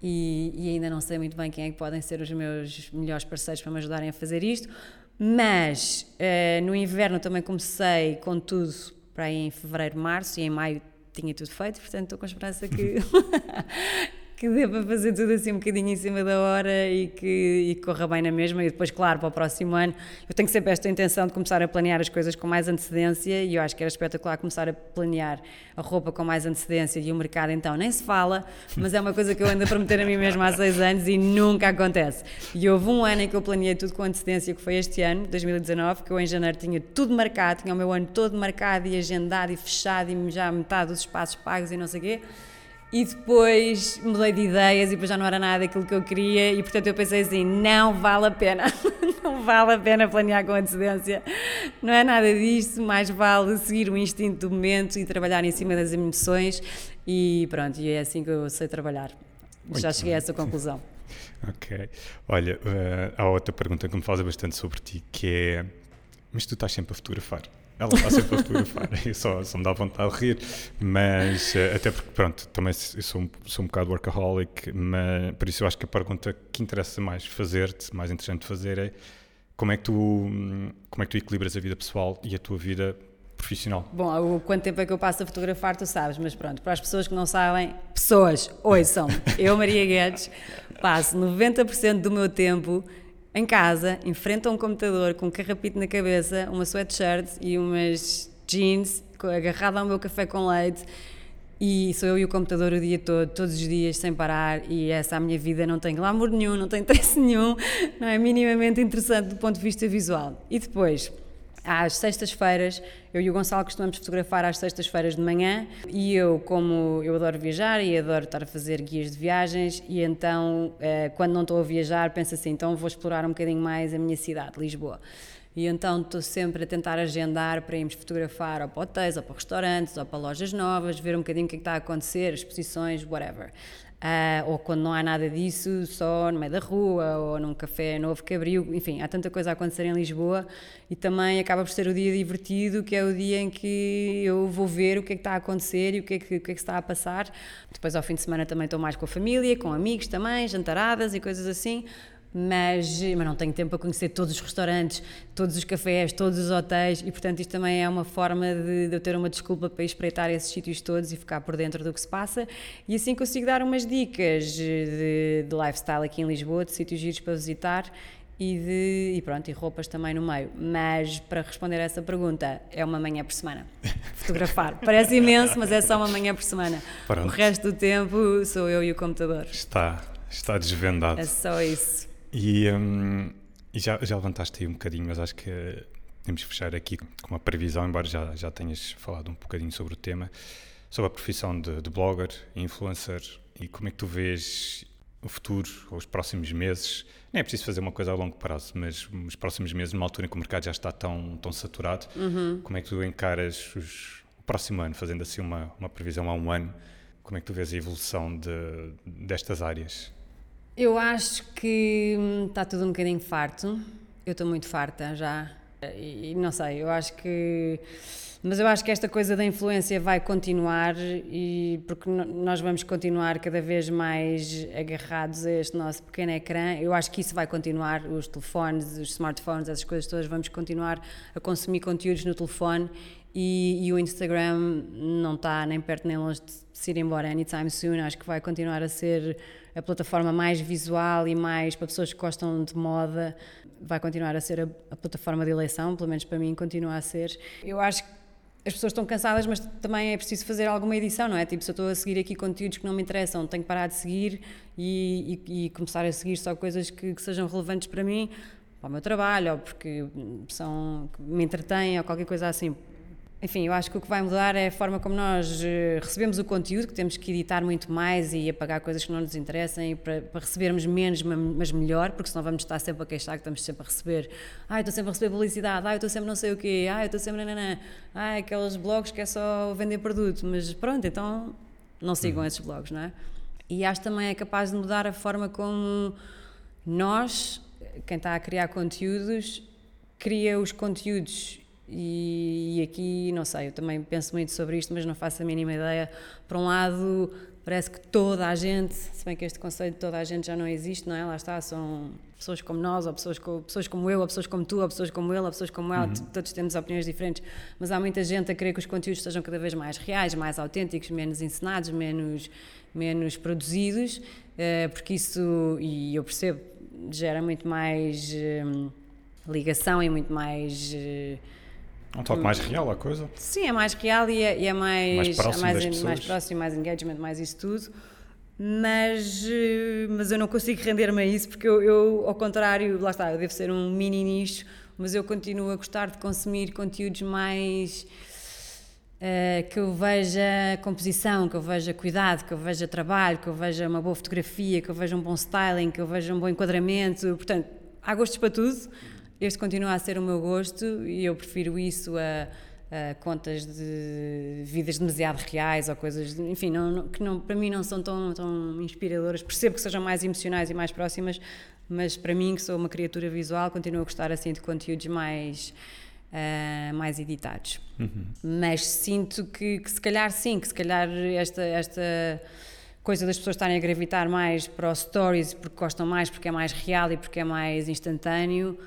e, e, ainda não sei muito bem quem é que podem ser os meus melhores parceiros para me ajudarem a fazer isto, mas uh, no inverno também comecei com tudo para aí em fevereiro, março, e em maio tinha tudo feito, portanto estou com esperança que, que dê para fazer tudo assim um bocadinho em cima da hora e que, e que corra bem na mesma. E depois, claro, para o próximo ano, eu tenho sempre esta intenção de começar a planear as coisas com mais antecedência e eu acho que era espetacular começar a planear a roupa com mais antecedência e o mercado então nem se fala, mas é uma coisa que eu ando a prometer a mim mesma há seis anos e nunca acontece. E houve um ano em que eu planeei tudo com antecedência, que foi este ano, 2019, que eu em janeiro tinha tudo marcado, tinha o meu ano todo marcado e agendado e fechado e já metade dos espaços pagos e não sei o quê e depois mudei de ideias e depois já não era nada aquilo que eu queria e portanto eu pensei assim, não vale a pena, não vale a pena planear com antecedência, não é nada disso, mais vale seguir o instinto do momento e trabalhar em cima das emoções e pronto, e é assim que eu sei trabalhar. Muito já cheguei bem. a essa conclusão. ok. Olha, uh, há outra pergunta que me faz bastante sobre ti, que é, mas tu estás sempre a fotografar? Ela está sempre a fotografar, e só, só me dá vontade de rir, mas eh, até porque, pronto, também sou, um, sou um bocado workaholic, mas por isso eu acho que a pergunta que interessa mais fazer-te, mais interessante fazer é como é, que tu, como é que tu equilibras a vida pessoal e a tua vida profissional? Bom, o quanto tempo é que eu passo a fotografar, tu sabes, mas pronto, para as pessoas que não sabem, pessoas, ouçam, eu, Maria Guedes, passo 90% do meu tempo em casa, em a um computador, com um carrapito na cabeça, uma sweatshirt e umas jeans, agarrada ao meu café com leite. E sou eu e o computador o dia todo, todos os dias, sem parar, e essa a minha vida não tem glamour nenhum, não tem interesse nenhum, não é minimamente interessante do ponto de vista visual. E depois, às sextas-feiras, eu e o Gonçalo costumamos fotografar às sextas-feiras de manhã e eu, como eu adoro viajar e adoro estar a fazer guias de viagens, e então, eh, quando não estou a viajar, penso assim: então vou explorar um bocadinho mais a minha cidade, Lisboa. E então estou sempre a tentar agendar para irmos fotografar ou para hotéis, ou para restaurantes, ou para lojas novas, ver um bocadinho o que, é que está a acontecer, exposições, whatever. Uh, ou quando não há nada disso, só no meio da rua ou num café novo que abriu. Enfim, há tanta coisa a acontecer em Lisboa e também acaba por ser o dia divertido, que é o dia em que eu vou ver o que é que está a acontecer e o que é que, o que, é que está a passar. Depois, ao fim de semana, também estou mais com a família, com amigos também, jantaradas e coisas assim mas, mas não tenho tempo para conhecer todos os restaurantes, todos os cafés, todos os hotéis e, portanto, isto também é uma forma de, de eu ter uma desculpa para espreitar esses sítios todos e ficar por dentro do que se passa. E assim consigo dar umas dicas de, de lifestyle aqui em Lisboa, de sítios giros para visitar e, de, e pronto, e roupas também no meio. Mas para responder a essa pergunta, é uma manhã por semana. Fotografar. Parece imenso, mas é só uma manhã por semana. Pronto. O resto do tempo sou eu e o computador. Está, está desvendado. É só isso. E, um, e já, já levantaste aí um bocadinho, mas acho que temos que fechar aqui com uma previsão, embora já, já tenhas falado um bocadinho sobre o tema, sobre a profissão de, de blogger, influencer, e como é que tu vês o futuro, ou os próximos meses, nem é preciso fazer uma coisa a longo prazo, mas os próximos meses, numa altura em que o mercado já está tão, tão saturado, uhum. como é que tu encaras os, o próximo ano, fazendo assim uma, uma previsão há um ano, como é que tu vês a evolução de, destas áreas? Eu acho que está tudo um bocadinho farto. Eu estou muito farta já. E, não sei, eu acho que. Mas eu acho que esta coisa da influência vai continuar e porque nós vamos continuar cada vez mais agarrados a este nosso pequeno ecrã. Eu acho que isso vai continuar, os telefones, os smartphones, essas coisas todas, vamos continuar a consumir conteúdos no telefone e, e o Instagram não está nem perto nem longe de se ir embora anytime soon. Acho que vai continuar a ser a plataforma mais visual e mais para pessoas que gostam de moda, vai continuar a ser a, a plataforma de eleição, pelo menos para mim continua a ser. Eu acho que as pessoas estão cansadas, mas também é preciso fazer alguma edição, não é? Tipo, se eu estou a seguir aqui conteúdos que não me interessam, tenho que parar de seguir e, e, e começar a seguir só coisas que, que, sejam relevantes para mim, para o meu trabalho, ou porque são, me entretêm, ou qualquer coisa assim. Enfim, eu acho que o que vai mudar é a forma como nós eh, recebemos o conteúdo, que temos que editar muito mais e apagar coisas que não nos interessem para, para recebermos menos, mas melhor, porque senão vamos estar sempre a queixar que estamos sempre a receber. Ah, eu estou sempre a receber publicidade, ah, eu estou sempre não sei o quê, ah, eu estou sempre. Nananã. Ah, aqueles blogs que é só vender produto, mas pronto, então não sigam uhum. esses blogs, não é? E acho também é capaz de mudar a forma como nós, quem está a criar conteúdos, cria os conteúdos e, e, aqui, não sei, eu também penso muito sobre isto, mas não faço a mínima ideia. Por um lado, parece que toda a gente, se bem que este conceito de toda a gente já não existe, não é? Lá está, são pessoas como nós, ou pessoas, co pessoas como eu, ou pessoas como tu, ou pessoas como ele, ou pessoas como ela, uhum. todos temos opiniões diferentes, mas há muita gente a querer que os conteúdos sejam cada vez mais reais, mais autênticos, menos encenados, menos, menos produzidos, uh, porque isso, e eu percebo, gera muito mais uh, ligação e muito mais. Uh, um toque mais real a coisa? Sim, é mais real e é, e é mais, mais, próximo é mais, mais próximo, mais engagement, mais isso tudo. Mas, eh, mas eu não consigo render-me a isso porque eu, eu, ao contrário, lá está, eu devo ser um mini nicho, mas eu continuo a gostar de consumir conteúdos mais. Uh, que eu veja composição, que eu veja cuidado, que eu veja trabalho, que eu veja uma boa fotografia, que eu veja um bom styling, que eu veja um bom enquadramento. Portanto, há gostos para tudo este continua a ser o meu gosto e eu prefiro isso a, a contas de vidas demasiado reais ou coisas, enfim, não, que não, para mim não são tão, tão inspiradoras. Percebo que sejam mais emocionais e mais próximas, mas para mim, que sou uma criatura visual, continuo a gostar assim de conteúdos mais. Uh, mais editados. Uhum. Mas sinto que, que, se calhar sim, que se calhar esta, esta coisa das pessoas estarem a gravitar mais para os stories porque gostam mais, porque é mais real e porque é mais instantâneo,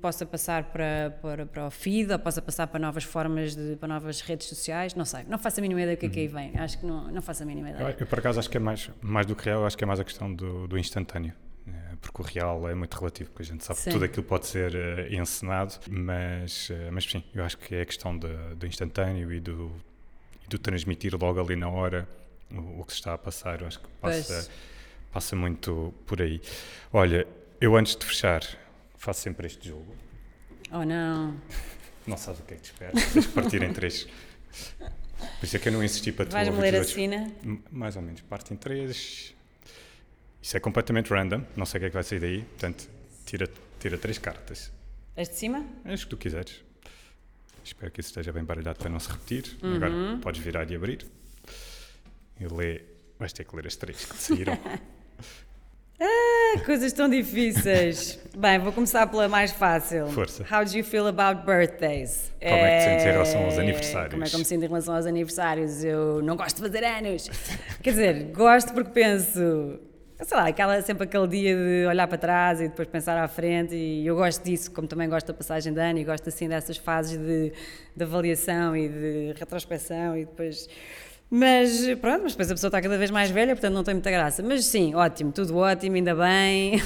possa passar para, para, para o feed ou possa passar para novas formas, de, para novas redes sociais, não sei, não faço a mínima ideia do que é que aí uhum. vem, acho que não, não faço a mínima ideia. Eu, eu, por acaso acho que é mais, mais do que real, acho que é mais a questão do, do instantâneo é, porque o real é muito relativo, porque a gente sabe sim. que tudo aquilo pode ser uh, encenado, mas, uh, mas sim, eu acho que é a questão do instantâneo e do, e do transmitir logo ali na hora o, o que se está a passar. Eu acho que passa, passa muito por aí. Olha, eu antes de fechar, faço sempre este jogo. Oh não! Não sabes o que é que te espera, tens que partir em três. Por isso é que eu não insisti para tu Vais-me ler a sina? Mais ou menos, parte em três. Isso é completamente random, não sei o que é que vai sair daí, portanto, tira, tira três cartas. As de cima? As que tu quiseres. Espero que isso esteja bem baralhado para não se repetir. Uhum. Agora podes virar e abrir e lê vais ter que ler as três que saíram. ah, coisas tão difíceis. Bem, vou começar pela mais fácil. Força. How do you feel about birthdays? Como é, que te sentes em relação aos aniversários? Como é que eu me sinto em relação aos aniversários? Eu não gosto de fazer anos. Quer dizer, gosto porque penso sei lá, aquela, sempre aquele dia de olhar para trás e depois pensar à frente e eu gosto disso, como também gosto da passagem de ano e gosto assim dessas fases de, de avaliação e de retrospecção e depois... Mas pronto, mas depois a pessoa está cada vez mais velha, portanto não tem muita graça. Mas sim, ótimo, tudo ótimo, ainda bem.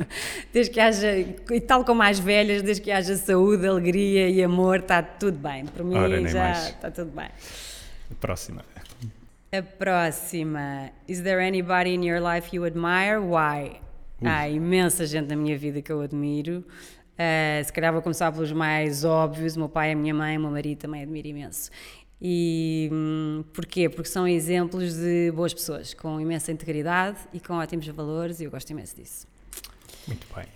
desde que haja, e tal como mais velhas, desde que haja saúde, alegria e amor, está tudo bem. Para mim Ora, já mais. está tudo bem. Próxima. A próxima. Is there anybody in your life you admire? Why? Há imensa gente na minha vida que eu admiro. Uh, se calhar vou começar pelos mais óbvios. O meu pai, a minha mãe, o meu marido também admiro imenso. E hum, porquê? Porque são exemplos de boas pessoas, com imensa integridade e com ótimos valores, e eu gosto imenso disso. Muito bem.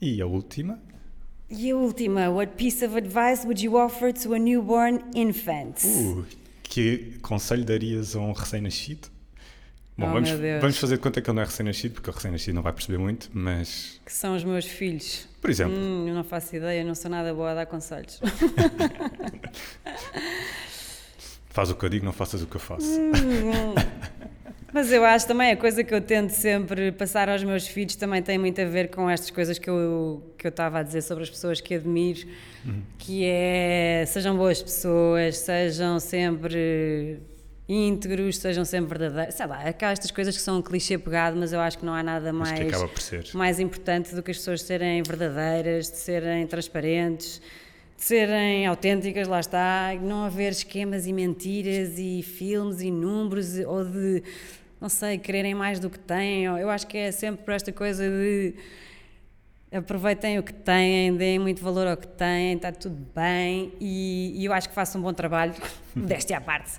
E a última? E a última, what piece of advice would you offer to a newborn infant? Uh, que conselho darias a um recém-nascido? Bom, oh, vamos, vamos fazer de conta que ele não é recém-nascido, porque o recém-nascido não vai perceber muito, mas. Que são os meus filhos. Por exemplo. Hum, eu não faço ideia, não sou nada boa a dar conselhos. Faz o que eu digo, não faças o que eu faço. Hum, mas eu acho também a coisa que eu tento sempre passar aos meus filhos também tem muito a ver com estas coisas que eu que eu estava a dizer sobre as pessoas que admiro, uhum. que é sejam boas pessoas, sejam sempre íntegros, sejam sempre verdadeiros. Sei lá, há estas coisas que são um clichê pegado, mas eu acho que não há nada mais, mais importante do que as pessoas serem verdadeiras, de serem transparentes de serem autênticas, lá está, não haver esquemas e mentiras e filmes e números ou de não sei, quererem mais do que têm. Eu acho que é sempre por esta coisa de aproveitem o que têm, deem muito valor ao que têm, está tudo bem e, e eu acho que faço um bom trabalho, deste à parte.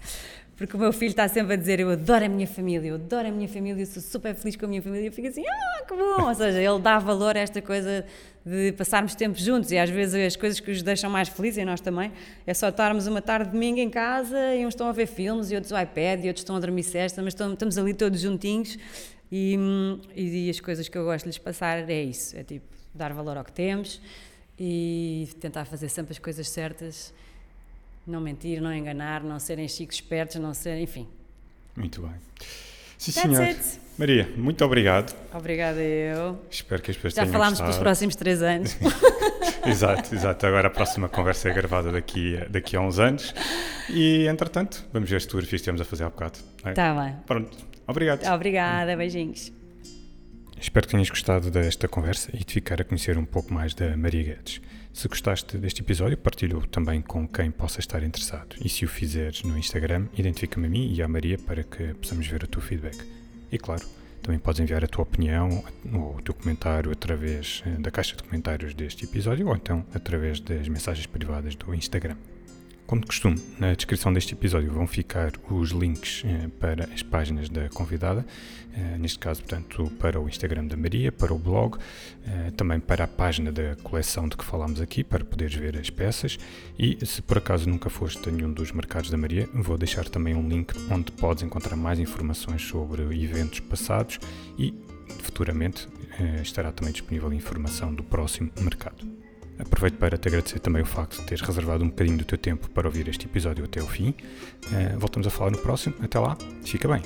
Porque o meu filho está sempre a dizer: Eu adoro a minha família, eu adoro a minha família, sou super feliz com a minha família. Eu fico assim: Ah, que bom! Ou seja, ele dá valor a esta coisa de passarmos tempo juntos e às vezes as coisas que os deixam mais felizes, e nós também, é só estarmos uma tarde de domingo em casa e uns estão a ver filmes e outros o iPad e outros estão a dormir cesta, mas estamos ali todos juntinhos. E, e, as coisas que eu gosto de lhes passar é isso: é tipo dar valor ao que temos e tentar fazer sempre as coisas certas não mentir, não enganar, não serem chicos espertos, não serem, enfim. Muito bem. Sim, senhor. Maria, muito obrigado. Obrigada eu. Espero que as pessoas Já tenham falámos gostado. pelos próximos três anos. exato, exato. Agora a próxima conversa é gravada daqui, daqui a uns anos. E, entretanto, vamos ver as fotografias que temos a fazer há bocado. Está é? Tá bem. Pronto. Obrigado. Obrigada, beijinhos. Espero que tenhas gostado desta conversa e de ficar a conhecer um pouco mais da Maria Guedes. Se gostaste deste episódio, partilho também com quem possa estar interessado. E se o fizeres no Instagram, identifica-me a mim e à Maria para que possamos ver o teu feedback. E claro, também podes enviar a tua opinião ou o teu comentário através eh, da caixa de comentários deste episódio ou então através das mensagens privadas do Instagram. Como de costume, na descrição deste episódio vão ficar os links eh, para as páginas da convidada, eh, neste caso, portanto, para o Instagram da Maria, para o blog, eh, também para a página da coleção de que falámos aqui, para poderes ver as peças. E se por acaso nunca foste a nenhum dos mercados da Maria, vou deixar também um link onde podes encontrar mais informações sobre eventos passados e futuramente estará também disponível informação do próximo mercado. Aproveito para te agradecer também o facto de teres reservado um bocadinho do teu tempo para ouvir este episódio até o fim. Uh, voltamos a falar no próximo. Até lá, fica bem.